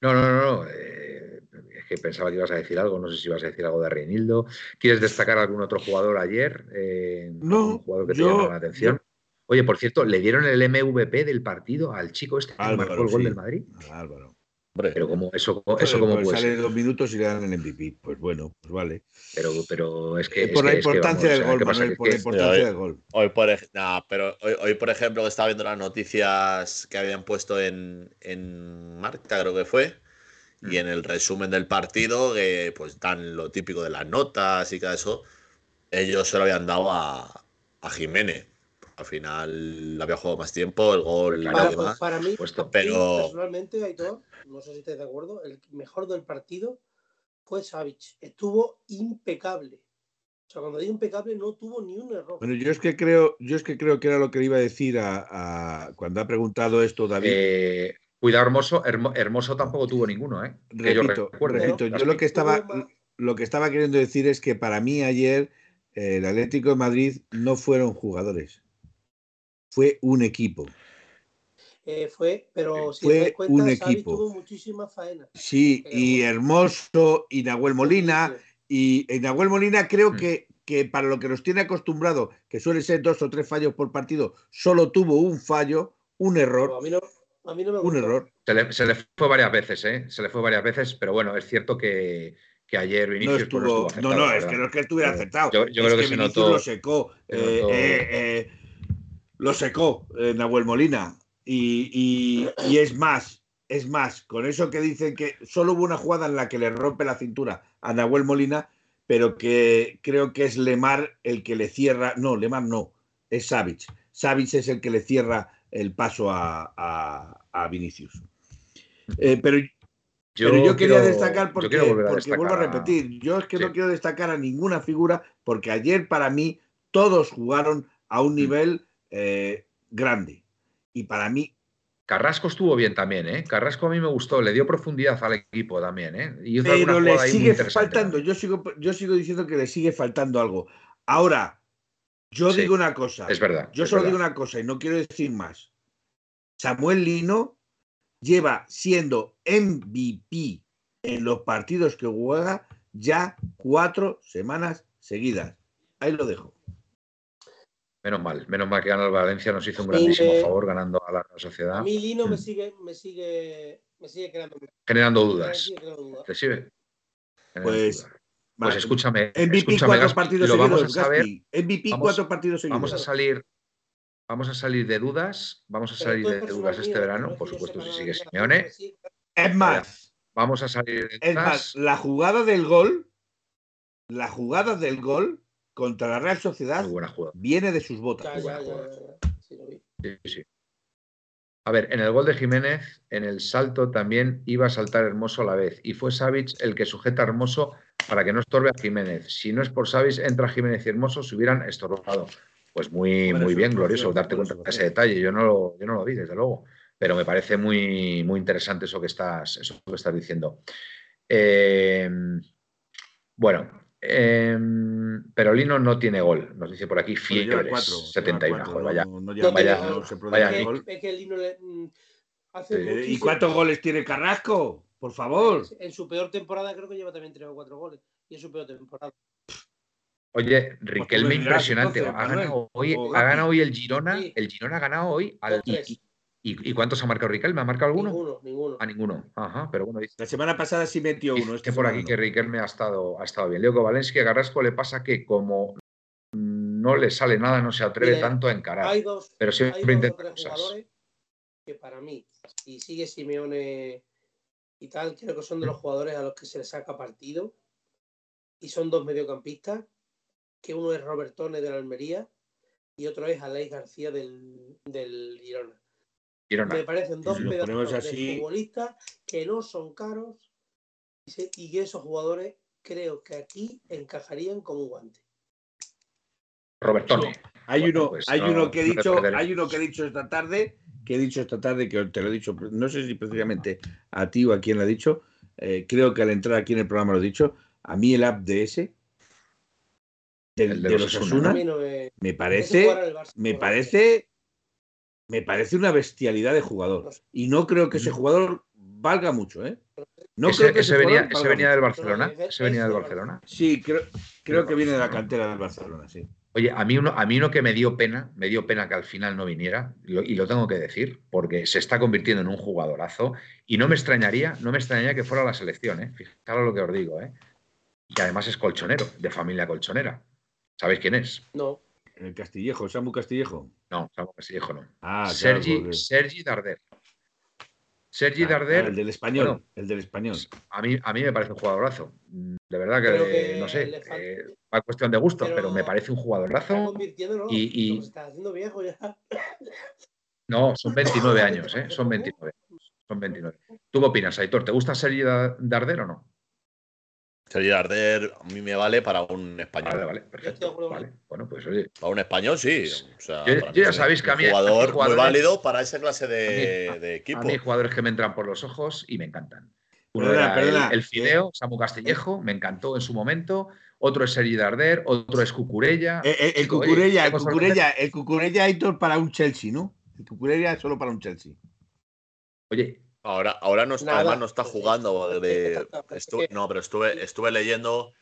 No, no, no, no. eh, es que pensaba que ibas a decir algo. No sé si ibas a decir algo de Reinildo. ¿Quieres destacar algún otro jugador ayer? Eh, No, jugador que te yo- la atención. Oye, por cierto, ¿le dieron el MVP del partido al chico este que Álvaro, marcó el gol sí. del Madrid? Álvaro. Hombre, Pero como eso, eso pues puede sale ser. dos minutos y le dan el MVP. Pues bueno, pues vale. Pero, pero es que por es la importancia del gol, por la importancia del gol. Hoy por, nah, pero hoy, hoy, por ejemplo, estaba viendo las noticias que habían puesto en, en Marca, creo que fue, y en el resumen del partido, que pues dan lo típico de las notas y cada eso, ellos se lo habían dado a, a Jiménez. Al final había jugado más tiempo, el gol y Para, demás. para mí, Puesto. Pero- personalmente, Aitor, no sé si estáis de acuerdo, el mejor del partido fue Savic. Estuvo impecable. O sea, cuando digo impecable, no tuvo ni un error. Bueno, yo es que creo, yo es que creo que era lo que le iba a decir a, a- cuando ha preguntado esto David. Eh, cuidado, Hermoso. Hermo- Hermoso tampoco tuvo ninguno, ¿eh? Que yo repito, recuerde. repito, yo lo que estaba, más- lo que estaba queriendo decir es que para mí ayer eh, el Atlético de Madrid no fueron jugadores, fue un equipo. Eh, fue, pero si Fue te das cuenta, un equipo. tuvo muchísima faena. Sí, y Hermoso y Nahuel Molina. Y en Nahuel Molina creo Mm. que, que para lo que nos tiene acostumbrado, que suele ser dos o tres fallos por partido, solo tuvo un fallo, un Pero error, a mí no, a mí no me un error. Se le, se le fue varias veces, ¿eh? Se le fue varias veces, pero bueno, es cierto que, que ayer No Vinicius pues, estuvo, acertado, no, no, es que no es que estuviera Eh, acertado. yo- yo es creo que se Vinicius notó- lo secó. se eh, notó- eh, eh, lo secó eh, Nahuel Molina. Y, y- y es más, es más, con eso que dicen que solo hubo una jugada en la que le rompe la cintura a Nahuel Molina, pero que creo que es Lemar el que le cierra. No, Lemar no, es Savic. Savic es el que le cierra el paso a, a, Vinicius. Eh, pero, yo, quería destacar porque, vuelvo a repetir, yo es que no quiero destacar a ninguna figura porque ayer para mí todos jugaron a un mm. nivel eh, grande. Y para mí Carrasco estuvo bien también, ¿eh? Carrasco a mí me gustó, le dio profundidad al equipo también, ¿eh? Pero le sigue faltando, yo sigo, yo sigo diciendo que le sigue faltando algo. Ahora, yo digo una cosa. Es verdad. Yo solo digo una cosa y no quiero decir más. Samuel Lino lleva siendo MVP en los partidos que juega ya cuatro semanas seguidas. Ahí lo dejo. Menos mal, menos mal que ganó el Valencia, nos hizo un grandísimo favor ganando a la Real Sociedad. A mí Lino me mm. sigue, me sigue, me sigue creando, generando dudas. ¿Te sigue? Pues, pues escúchame. MVP escúchame, cuatro partidos lo seguidos. Vamos a saber, MVP cuatro partidos seguidos. Vamos a salir, vamos a salir de dudas, vamos a salir de dudas este verano, por supuesto, si sigue Simeone. Es más, vamos a salir de dudas. Es más, la jugada del gol, la jugada del gol contra la Real Sociedad viene de sus botas. A ver, en el gol de Jiménez, en el salto también iba a saltar Hermoso a la vez. Y fue Savic el que sujeta a Hermoso para que no estorbe a Jiménez. Si no es por Savic, entra Jiménez y Hermoso, se hubieran estorbado. Pues muy, muy bien, glorioso, darte cuenta de ese detalle. Yo no, lo, yo no lo vi, desde luego. Pero me parece muy, muy interesante eso que estás, eso que estás diciendo. Eh, bueno, eh, pero Lino no tiene gol, nos dice por aquí Fiebres, 71. vaya, ¿Y cuántos goles tiene Carrasco? Por favor. En su peor temporada creo que lleva también tres o cuatro goles. Y en su peor temporada. Oye, Riquelme impresionante. ha, ganado hoy, ha ganado hoy el Girona. El Girona ha ganado hoy al, ¿Y, cuántos ha marcado Riquelme? ¿Ha marcado alguno? Ninguno, ninguno. A ninguno. Ajá, pero bueno. La semana pasada sí metió uno. Este por aquí que Riquelme ha estado, ha estado bien. Leo Valencia a Garrasco le pasa que como no le sale nada, no se atreve tanto a encarar. Hay dos, pero siempre intenta jugadores que para mí, y sigue Simeone y tal, creo que son de los jugadores a los que se les saca partido. Y son dos mediocampistas, que uno es Robertone de la Almería y otro es Aleix García del, del Girona me parecen dos pedazos de futbolistas que no son caros y que esos jugadores creo que aquí encajarían como un guante. Robertone. Hay uno, pues hay uno que he dicho, hay uno que he dicho esta tarde, que he dicho esta tarde, que te lo he dicho, no sé si precisamente a ti o a quién lo ha dicho, eh, creo que al entrar aquí en el programa lo he dicho, a mí el app de ese, de, los Asuna, me, parece, me parece me parece una bestialidad de jugador. Y no creo que ese jugador valga mucho, ¿eh? No creo que ese, venía, venía del Barcelona. ¿Ese venía del Barcelona? Sí, creo, creo que viene de la cantera del Barcelona, sí. Oye, a mí, uno, a mí uno que me dio pena, me dio pena que al final no viniera, y lo tengo que decir, porque se está convirtiendo en un jugadorazo, y no me extrañaría, no me extrañaría que fuera a la selección, ¿eh? Fijaros lo que os digo, ¿eh? Y además es colchonero, de familia colchonera. ¿Sabéis quién es? No. El Castillejo, Samu Castillejo. No, Samu Castillejo no. Ah, Sergi, Sergi Darder. Sergi ah, Darder. el del español. el del español. A mí, a mí me parece un jugadorazo. De verdad que, no sé, eh, va cuestión de gusto, pero, me parece un jugadorazo. Y, y... está haciendo viejo ya. *laughs* No, son 29 años, ¿eh? Son 29. Son 29. ¿Tú qué opinas, Aitor? ¿Te gusta Sergi Darder o no? Sergio Arder a mí me vale para un español. Vale, vale, perfecto. Bueno, pues oye. Para un español, sí. yo, ya sabéis que a mí. Jugador muy válido para esa clase de, equipo. A mí hay jugadores que me entran por los ojos y me encantan. Uno era El, Fideo, Samu Castillejo, me encantó en su momento. Otro es Sergi Darder, otro es Cucurella. Eh, eh, el, Cucurella, el Cucurella, el Cucurella, Héctor, para un Chelsea, ¿no? El Cucurella solo para un Chelsea. Oye, Ahora, ahora no está, además no está jugando. De, no, pero estuve, estuve leyendo.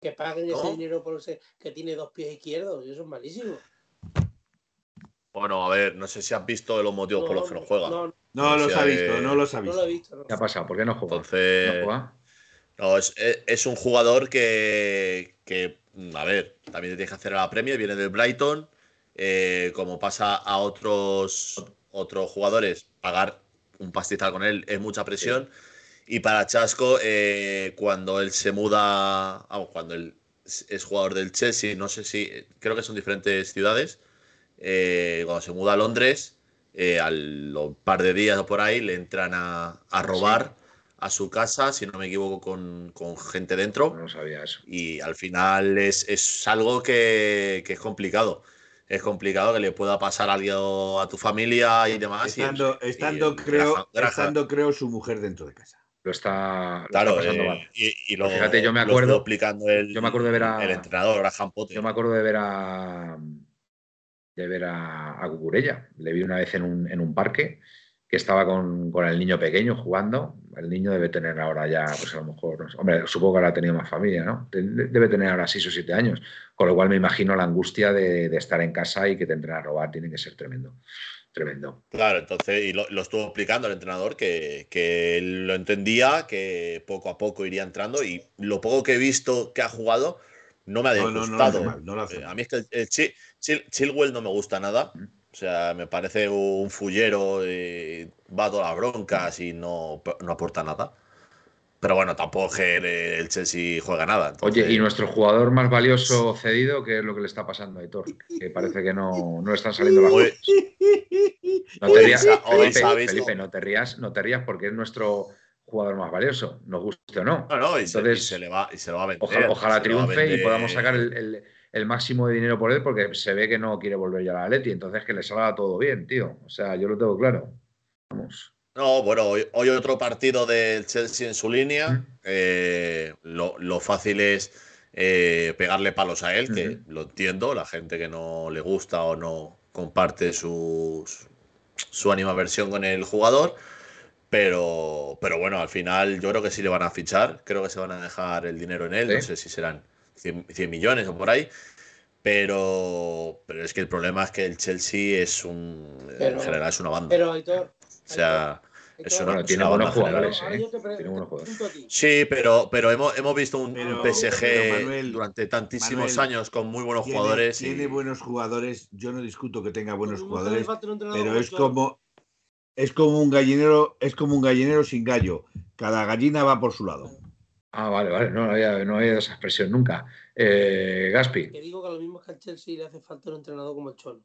Que paguen ese dinero por ese que tiene dos pies izquierdos, y eso es malísimo. Bueno, a ver, no sé si has visto los motivos por los que no juega. No, no, los ha visto, no los ha visto. No lo he visto ¿Qué ha pasado? ¿Por qué no juega? Entonces, ¿No, es, es, un jugador que, que, a ver, también te tienes que hacer a la premia, viene del Brighton. Eh, como pasa a otros, otros jugadores, pagar un pastizal con él es mucha presión. Y para Chasco, eh, cuando él se muda, cuando él es jugador del Chelsea, no sé si, creo que son diferentes ciudades, eh, cuando se muda a Londres, eh, al par de días o por ahí, le entran a, robar a su casa, si no me equivoco, con, gente dentro. No sabía eso. Y al final es, algo que, es complicado. Es complicado que le pueda pasar algo a tu familia y demás. Estando, estando creo, estando, creo, su mujer dentro de casa lo está, claro, eh, Y, lo, fíjate, yo me acuerdo, explicando el, yo me acuerdo de ver a, el entrenador Graham Potter. Yo me acuerdo de ver a de ver a, a Le vi una vez en un, en un parque que estaba con, con, el niño pequeño jugando. El niño debe tener ahora ya, pues a lo mejor, hombre, supongo que ahora ha tenido más familia, ¿no? Debe tener ahora 6 o 7 años. Con lo cual me imagino la angustia de, de estar en casa y que te entren a robar. Tiene que ser tremendo tremendo. Claro, entonces, y lo, estuvo explicando el entrenador que, que, lo entendía, que poco a poco iría entrando y lo poco que he visto que ha jugado no me ha gustado. Eh, a mí es que el, Chilwell no me gusta nada. O sea, me parece un fullero, y va a todas las broncas y no, no aporta nada. Pero bueno, tampoco el Chelsea juega nada. Oye, ¿y nuestro jugador más valioso cedido? ¿Qué es lo que le está pasando a Aitor? Que parece que no, no le están saliendo las cosas. *laughs* No te rías, Felipe, no te rías, no te rías porque es nuestro jugador más valioso, nos guste o no. No, no, y, Entonces, se, le va, y se lo va a vender. Ojalá, triunfe y podamos sacar el, el, máximo de dinero por él porque se ve que no quiere volver ya a la Atleti, entonces que le salga todo bien, tío. O sea, yo lo tengo claro. Vamos. No, bueno, hoy, otro partido del Chelsea en su línea. Eh, lo, fácil es eh, pegarle palos a él, que lo entiendo, la gente que no le gusta o no comparte su, su versión con el jugador. Pero, pero bueno, al final yo creo que sí le van a fichar. Creo que se van a dejar el dinero en él. No sé si serán 100, millones o por ahí. Pero, pero es que el problema es que el Chelsea es un. en general es una banda. Pero, Aitor, o sea, tiene buenos jugadores. Sí, pero, pero hemos, hemos visto un, PSG durante tantísimos años con muy buenos jugadores. Tiene buenos jugadores. Yo no discuto que tenga buenos jugadores, pero es como es como un gallinero, es como un gallinero sin gallo. Cada gallina va por su lado. Ah, vale, vale. No, había, no había esa expresión nunca. Eh, Gaspi. Que digo que a lo mismo que al Chelsea le hace falta un entrenador como el Cholo.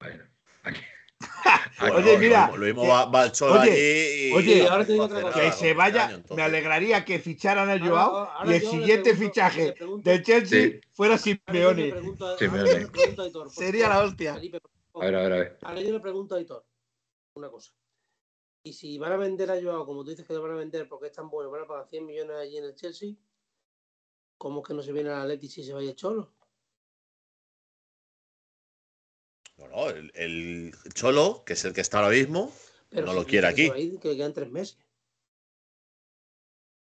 Bueno, aquí. *laughs* oye, mira. Lo mismo va, va, el Cholo oye, y, oye, ahora te digo otra cosa. Que se vaya. me alegraría que ficharan a Joao y el siguiente fichaje del Chelsea fuera Simeone. Simeone. Sería la hostia. A ver, a ver, a ver. Ahora yo le pregunto a Aitor una cosa. Y si van a vender a Joao, como tú dices que lo van a vender porque es tan bueno, van a pagar 100 millones allí en el Chelsea, ¿cómo es que no se viene a la Leti si se vaya Cholo? Bueno, el, Cholo, que es el que está ahora mismo, no lo quiere aquí. que quedan tres meses.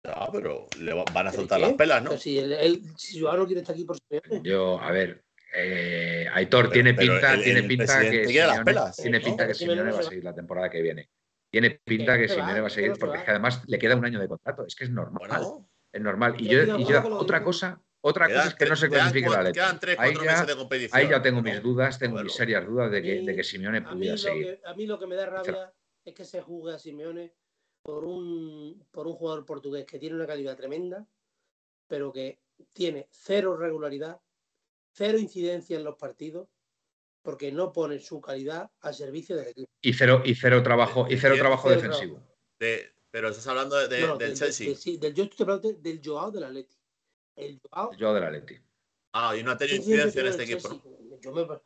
Ah, pero le van a soltar las pelas, ¿no? si, él, si Joao no quiere estar aquí por Yo, a ver, eh, Aitor tiene pinta, tiene pinta que Simeone, tiene pinta que Simeone va a seguir la temporada que viene. Tiene pinta que Simeone va a seguir porque además le queda un año de contrato. Es que es normal. Es normal. Y yo, y yo otra cosa, otra cosa es que no se clasifique la letra. Ahí ya, ahí ya tengo mis dudas, tengo mis serias dudas de que, de que Simeone pudiera seguir. a mí lo que me da rabia es que se juzgue a Simeone por un, por un jugador portugués que tiene una calidad tremenda, pero que tiene cero regularidad, cero incidencia en los partidos porque no pone su calidad al servicio del equipo. Y cero, y cero trabajo, y cero trabajo defensivo. pero estás hablando del Chelsea. sí, del, yo estoy hablando del Joao del Atleti. El Joao, el Joao del Atleti. Ah, y no ha tenido incidencia en este equipo.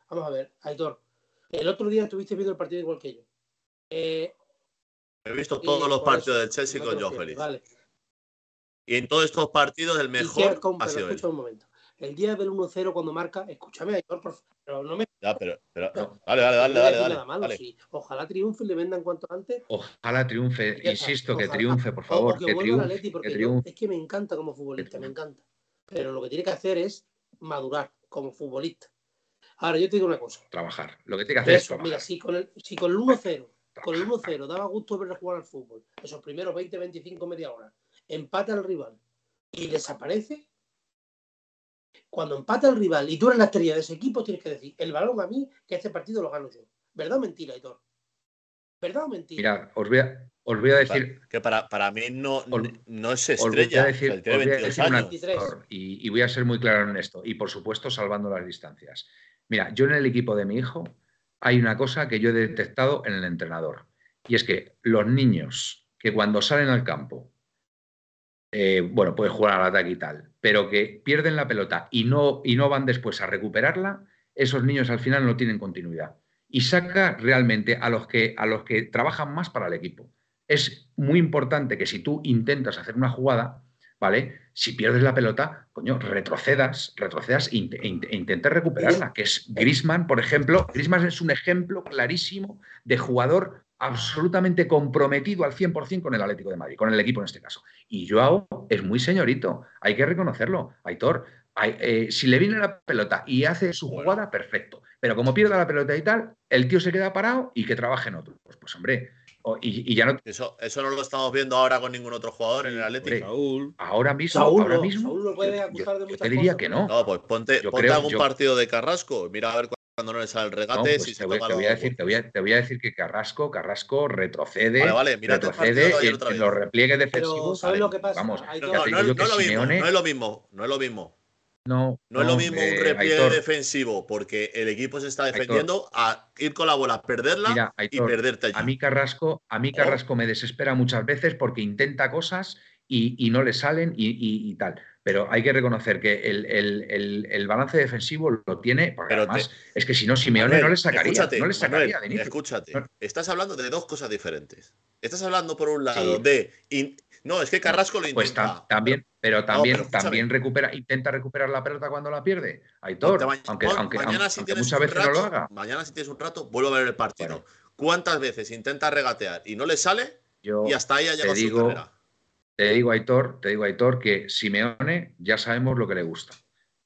vamos a ver, Aitor. El otro día estuviste viendo el partido igual que yo. Eh, He visto todos los partidos del Chelsea con Joao Félix. Vale. Y en todos estos partidos el mejor ha sido él. Un momento el día del 1-0 cuando marca, escúchame, Aitor, por favor, pero no me. Ya, pero, pero no. Dale, dale, dale, dale, dale, nada malo, dale. Sí. Ojalá triunfe y le vendan cuanto antes. Ojalá triunfe, insisto, que triunfe, por favor. que, triunfe, que triunfe. es que me encanta como futbolista, me encanta. Pero lo que tiene que hacer es madurar como futbolista. Ahora, yo te digo una cosa. Trabajar. Lo que tiene que hacer es trabajar. Mira, si con el, si con el 1-0, con el 1-0 daba gusto verle jugar al fútbol, esos primeros 20, 25, media hora, empata al rival y desaparece, cuando empata el rival y tú eres la estrella de ese equipo, tienes que decir, el balón a mí, que este partido lo gano yo. ¿Verdad o mentira, Hitor? ¿Verdad o mentira? Mira, os voy a, os voy a decir. Que para, para mí no, no es estrella. Os voy a decir, una, y, y, voy a ser muy claro en esto. Y por supuesto, salvando las distancias. Mira, yo en el equipo de mi hijo hay una cosa que yo he detectado en el entrenador. Y es que los niños que cuando salen al campo, eh, bueno, pueden jugar al ataque y tal, pero que pierden la pelota y no, y no van después a recuperarla, esos niños al final no tienen continuidad. Y saca realmente a los que, a los que trabajan más para el equipo. Es muy importante que si tú intentas hacer una jugada, ¿vale? Si pierdes la pelota, coño, retrocedas, retrocedas e, intentes recuperarla, que es Grisman, por ejemplo. Grisman es un ejemplo clarísimo de jugador absolutamente comprometido al 100% con el Atlético de Madrid, con el equipo en este caso. Y Joao es muy señorito, hay que reconocerlo. Aitor, eh, si le viene la pelota y hace su jugada, perfecto. Pero como pierda la pelota y tal, el tío se queda parado y que trabaje en otro. Pues, pues hombre, y, ya no... Eso, eso no lo estamos viendo ahora con ningún otro jugador en el Atlético. ahora mismo, ahora mismo yo, te diría que no. No, pues ponte, ponte algún partido de Carrasco, mira a ver cuando no le sale el regate. Pues te, voy, a decir, te, voy a, decir que Carrasco, Carrasco retrocede, vale, vale, retrocede en, en, los repliegues defensivos. ¿sabes lo que pasa? Vamos, no, no, no, no, es lo mismo, no es lo mismo. No, no, es lo mismo un eh, repliegue defensivo porque el equipo se está defendiendo a ir con la bola, perderla y perderte allí. A mí Carrasco, a mí Carrasco me desespera muchas veces porque intenta cosas y, no le salen y, tal. Pero hay que reconocer que el, balance defensivo lo tiene, porque además es que si no, Simeone no le sacaría. no le sacaría de Escúchate, estás hablando de dos cosas diferentes. Estás hablando por un lado de no, es que Carrasco lo pues intenta. Pues también, pero también, también recupera, intenta recuperar la pelota cuando la pierde. Aitor, aunque, aunque, mañana si muchas veces no lo haga. Mañana si tienes un rato, vuelvo a ver el partido. ¿Cuántas veces intenta regatear y no le sale? y hasta ahí ha llegado digo, su carrera. Te digo, Aitor, te digo, Aitor, que Simeone ya sabemos lo que le gusta.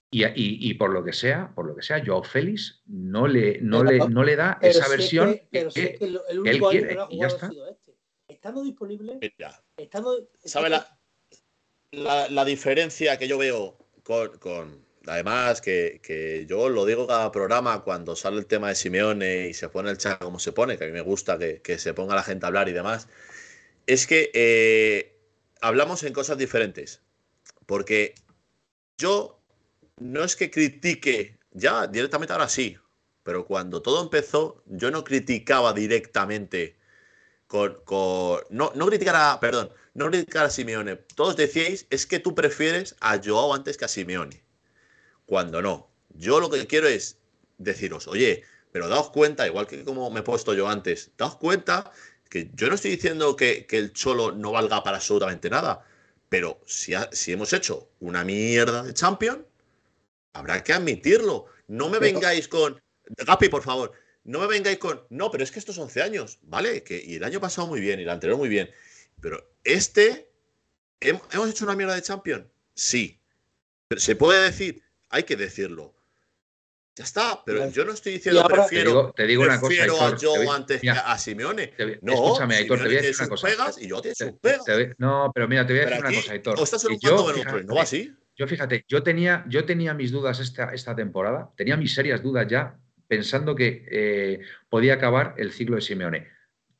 Y, y, por lo que sea, por lo que sea, Joao Félix no le, no le, no le da esa versión que, él quiere y ya está. Este estando disponible. ¿Sabe la, la, diferencia que yo veo con. además, que, yo lo digo cada programa cuando sale el tema de Simeone y se pone el chat como se pone, que a mí me gusta que, se ponga la gente a hablar y demás, es que eh, hablamos en cosas diferentes. Porque yo no es que critique, ya directamente ahora sí, pero cuando todo empezó, yo no criticaba directamente con, no, no criticar a, perdón, no criticar a Simeone. Todos decíais, es que tú prefieres a Joao antes que a Simeone. Cuando no. Yo lo que quiero es deciros, oye, pero daos cuenta, igual que como me he puesto yo antes, daos cuenta que yo no estoy diciendo que, el Cholo no valga para absolutamente nada, pero si, si hemos hecho una mierda de Champion, habrá que admitirlo. No me vengáis con, Gapi, por favor, no me vengáis con, no, pero es que estos 11 años, ¿vale? Que, y el año pasado muy bien, y el anterior muy bien. Pero este, ¿hemos hecho una mierda de Champion? Sí. Pero se puede decir, hay que decirlo. Ya está, pero yo no estoy diciendo prefiero, te digo, una cosa, a Joe antes que a Simeone. no, escúchame, Aitor, te voy a decir una cosa. Pegas y yo te pegas. no, pero mira, te voy a decir una cosa, Aitor. O estás en un yo, fíjate, ¿no va así? Yo fíjate, yo tenía, yo tenía mis dudas esta, esta temporada, tenía mis serias dudas ya pensando que eh, podía acabar el ciclo de Simeone.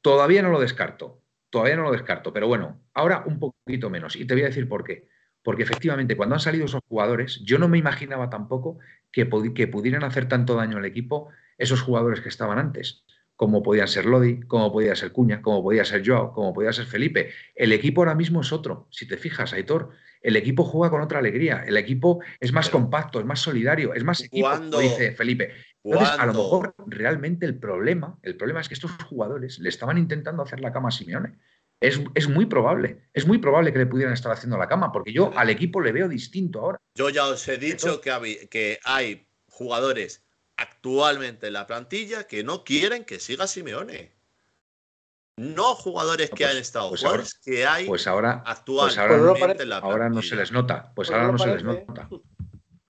Todavía no lo descarto, todavía no lo descarto, pero bueno, ahora un poquito menos. Y te voy a decir por qué. Porque efectivamente, cuando han salido esos jugadores, yo no me imaginaba tampoco que, que pudieran hacer tanto daño al equipo esos jugadores que estaban antes como podían ser Lodi, como podía ser Cuña, como podía ser Joao, como podía ser Felipe. El equipo ahora mismo es otro. Si te fijas, Aitor, el equipo juega con otra alegría. El equipo es más compacto, es más solidario, es más equipo, dice Felipe. Entonces, a lo mejor realmente el problema, el problema es que estos jugadores le estaban intentando hacer la cama a Simeone. Es, es, muy probable, es muy probable que le pudieran estar haciendo la cama, porque yo al equipo le veo distinto ahora. Yo ya os he dicho que, que hay jugadores actualmente en la plantilla que no quieren que siga Simeone. No jugadores que pues, han estado, pues jugadores que hay pues ahora, actualmente ahora, en la Ahora no se les nota, pues ahora no se les nota.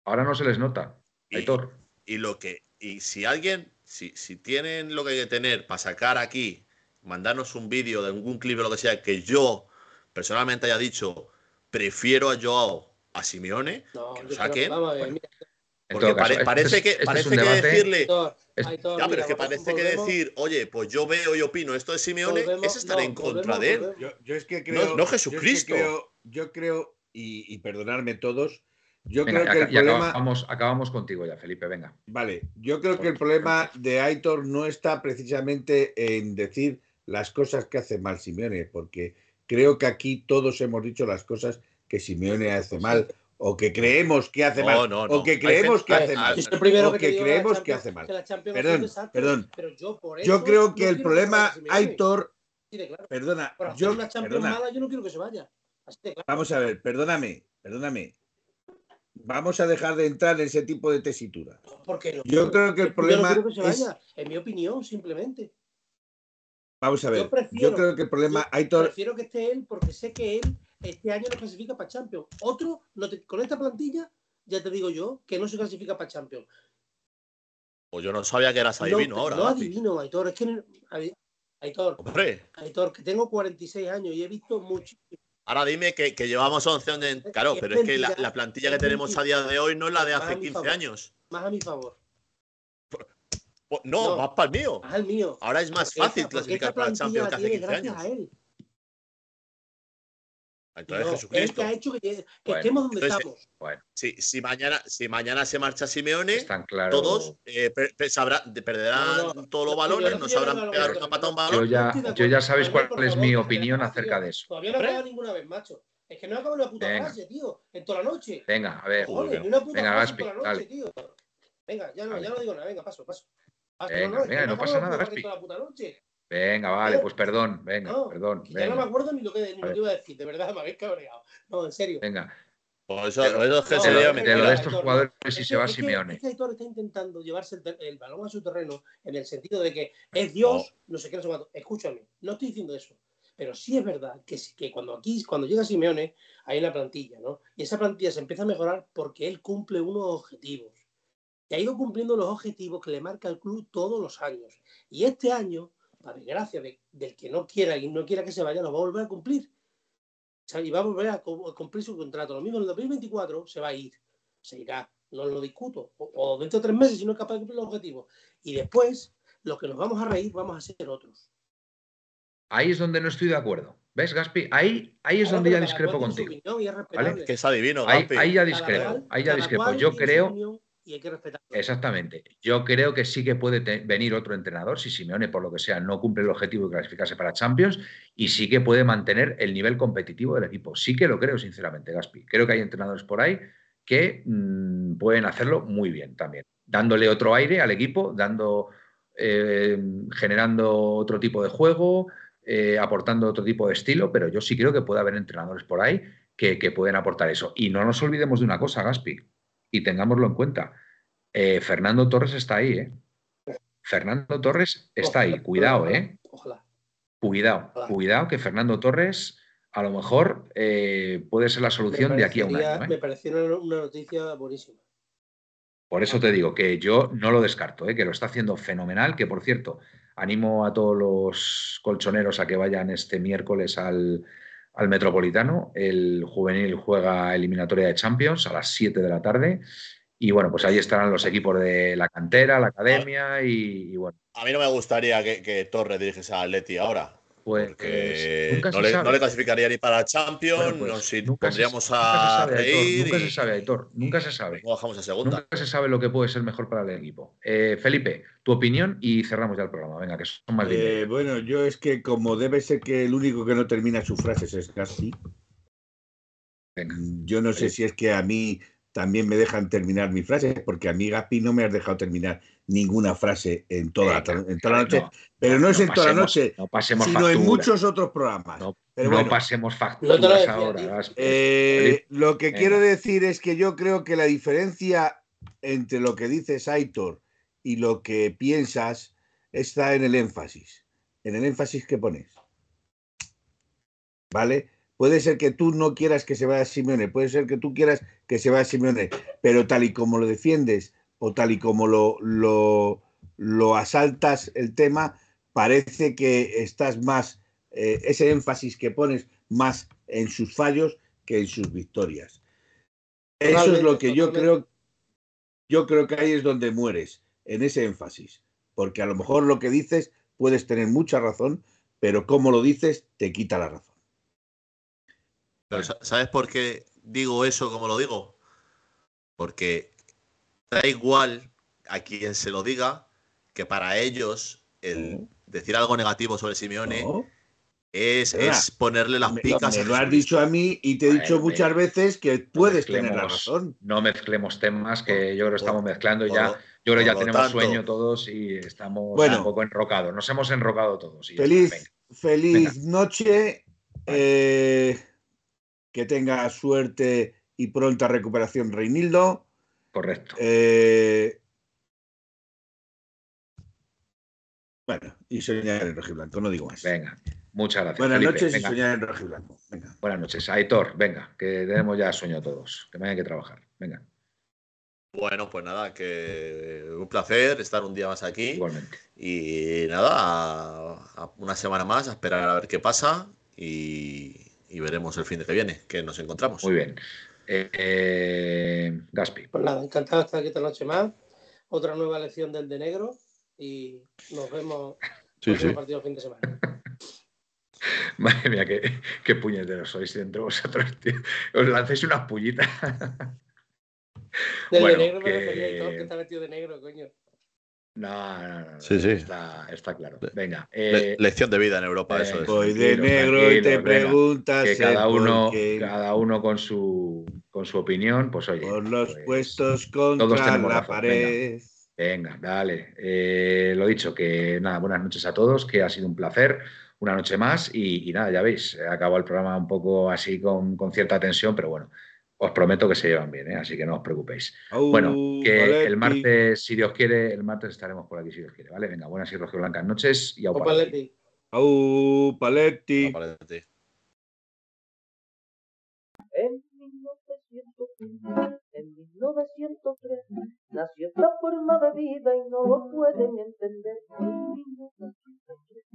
Ahora no se les nota, Aitor. Y, lo que, y si alguien, si, si tienen lo que hay que tener para sacar aquí, mandarnos un vídeo de algún clip o lo que sea, que yo personalmente haya dicho, prefiero a Joao a Simeone, que lo saquen. Porque parece que, parece que decirle. ya, pero es que parece que decir, oye, pues yo veo y opino esto de Simeone es estar en contra de él. Yo, es que creo. No, Jesucristo. Yo, creo, y, perdonadme todos, Yo creo que el problema. Acabamos, acabamos, contigo ya, Felipe, venga. Vale, yo creo que el problema de Aitor no está precisamente en decir las cosas que hace mal Simeone, porque creo que aquí todos hemos dicho las cosas que Simeone hace mal o que creemos que hace mal o que creemos que hace mal o que, creemos que hace mal. Perdón, perdón. yo, creo que el problema Aitor Perdona, yo, una perdona. yo no quiero que se vaya. Vamos a ver, perdóname, perdóname. Vamos a dejar de entrar en ese tipo de tesitura. Porque yo creo que el problema. Yo no quiero que se vaya, en mi opinión, simplemente. Vamos a ver. Yo, creo que el problema. Yo Prefiero que esté él porque sé que él este año no clasifica para Champions. Otro, con esta plantilla, ya te digo yo, que no se clasifica para Champions. Pues yo no sabía que eras adivino ahora. No adivino, Aitor. Es que. Aitor, Hombre. Aitor, que tengo 46 años y he visto mucho. Ahora dime que, llevamos 11 años. Claro, pero es que la, plantilla que tenemos a día de hoy no es la de hace 15 años. Más a mi favor. Pues, no, más para el mío. Al mío. Ahora es más fácil clasificar para Champions que hace 15 años. A él. Entonces, Jesucristo. que ha hecho que, estemos donde estamos. Bueno, si, si, mañana, si mañana se marcha Simeone, todos eh, perderán todos los balones, no sabrán pegar una pata a un balón. Yo ya, yo ya sabéis cuál es mi opinión acerca de eso. Todavía no ha acabado ninguna vez, macho. Es que no ha acabado una puta frase, tío, en toda la noche. Venga, a ver. Joder, una puta venga, Gaspi, toda la noche, tío. Venga, ya no, ya no digo nada, venga, paso, paso. Venga, venga, no, pasa nada, Gaspi. Venga, vale, pues perdón, venga, perdón. Ya no me acuerdo ni lo que, ni lo que iba a decir, de verdad, me habéis cabreado. No, en serio. Venga. Pues eso, eso es que se de, de lo de estos jugadores si se va Simeone. Este editor está intentando llevarse el, balón a su terreno en el sentido de que es Dios, no, sé qué, no sé cuánto. Escúchame, no estoy diciendo eso. Pero sí es verdad que, que cuando aquí, cuando llega Simeone, hay una plantilla, ¿no? Y esa plantilla se empieza a mejorar porque él cumple unos objetivos. Y ha ido cumpliendo los objetivos que le marca el club todos los años. Y este año para desgracia del que no quiera y no quiera que se vaya, lo va a volver a cumplir. y va a volver a, cumplir su contrato. Lo mismo en el 2024 se va a ir, se irá, no lo discuto. O, dentro de tres meses si no es capaz de cumplir los objetivos. Y después, los que nos vamos a reír, vamos a ser otros. Ahí es donde no estoy de acuerdo. ¿Ves, Gaspi? Ahí, ahí es donde ya discrepo contigo. Que es adivino, Ahí, ahí ya discrepo. Ahí ya discrepo. Yo creo y hay que respetar. Exactamente. Yo creo que sí que puede venir otro entrenador, si Simeone, por lo que sea, no cumple el objetivo de clasificarse para Champions, y sí que puede mantener el nivel competitivo del equipo. Sí que lo creo, sinceramente, Gaspi. Creo que hay entrenadores por ahí que mm, pueden hacerlo muy bien también, dándole otro aire al equipo, dando, eh, generando otro tipo de juego, eh, aportando otro tipo de estilo, pero yo sí creo que puede haber entrenadores por ahí que pueden aportar eso. Y no nos olvidemos de una cosa, Gaspi y tengámoslo en cuenta. Eh, Fernando Torres está ahí, ¿eh? Fernando Torres está ahí. Cuidado, ¿eh? Ojalá. Cuidado, cuidado que Fernando Torres a lo mejor eh, puede ser la solución de aquí a un año. ¿eh? Me pareció una noticia buenísima. Por eso te digo que yo no lo descarto, ¿eh? que lo está haciendo fenomenal, que por cierto, animo a todos los colchoneros a que vayan este miércoles al, al Metropolitano. El juvenil juega eliminatoria de Champions a las 7 de la tarde. Y bueno, pues ahí estarán los equipos de la cantera, la academia y, bueno. A mí no me gustaría que, que Torres dirigiese a Atleti ahora. Pues, porque no, le, no, le, clasificaría ni para Champions, pues, no, si nunca pondríamos se, a reír. Nunca se sabe, Aitor, nunca se sabe. bajamos a segunda. Nunca se sabe lo que puede ser mejor para el equipo. Eh, Felipe, tu opinión y cerramos ya el programa. Venga, que son más eh, Bueno, yo es que como debe ser que el único que no termina sus frases es Gaspi. Yo no sé si es que a mí también me dejan terminar mis frases, porque a mí Gaspi no me has dejado terminar ninguna frase en toda, la, noche, pero no, es en toda la noche, sino en muchos otros programas. No, pasemos facturas ahora. Eh, lo que quiero decir es que yo creo que la diferencia entre lo que dices, Aitor, y lo que piensas está en el énfasis, en el énfasis que pones. ¿Vale? Puede ser que tú no quieras que se vaya Simeone, puede ser que tú quieras que se vaya Simeone, pero tal y como lo defiendes o tal y como lo, lo, asaltas el tema, parece que estás más, eh, ese énfasis que pones más en sus fallos que en sus victorias. Eso es lo que yo creo, yo creo que ahí es donde mueres, en ese énfasis, porque a lo mejor lo que dices puedes tener mucha razón, pero como lo dices te quita la razón. ¿Sabes por qué digo eso como lo digo? Porque da igual a quien se lo diga que para ellos el decir algo negativo sobre Simeone es, es, ponerle las picas. Me, lo has dicho a mí y te he dicho muchas veces que puedes tener la razón. No mezclemos temas que yo creo que estamos mezclando ya. Yo creo que ya tenemos sueño todos y estamos un poco enrocados. Nos hemos enrocado todos. feliz feliz noche. Eh, que tenga suerte y pronta recuperación Reinildo. Correcto. Eh, bueno, y soñar en rojiblanco, no digo más. Venga, muchas gracias. Buenas noches y soñar en rojiblanco. Venga. Buenas noches. Aitor, venga, que tenemos ya sueño todos, que me hay que trabajar. Venga. Bueno, pues nada, que un placer estar un día más aquí. Igualmente. Y nada, una semana más a esperar a ver qué pasa y, veremos el fin de que viene, que nos encontramos. Muy bien. Eh, Gaspi. Pues nada, encantado de estar aquí esta noche más. Otra nueva lección del de negro y nos vemos en *laughs* el partido fin de semana. *laughs* Madre mía, qué, qué puñeteros sois dentro vosotros, tío. Os lancéis unas pullitas. Del de negro me refería y todo que está vestido de negro, coño. No, no, no. Sí, sí. Está, está claro. Venga. Eh, lección de vida en Europa, eso es. Voy de negro y te preguntas. Que cada uno, cada uno con su, con su opinión, pues oye. Por los pues, puestos contra la pared. Venga, dale. Eh, lo dicho, que nada, buenas noches a todos, que ha sido un placer, una noche más y, nada, ya veis, acabó el programa un poco así con, con cierta tensión, pero bueno, os prometo que se llevan bien, ¿eh? así que no os preocupéis. bueno, que el martes, si Dios quiere, el martes estaremos por aquí, si Dios quiere, ¿vale? Venga, buenas y rojo blancas noches y au Paletti. Au Paletti. Paletti. En 1903, en 1903, nació esta forma de vida y no lo pueden entender.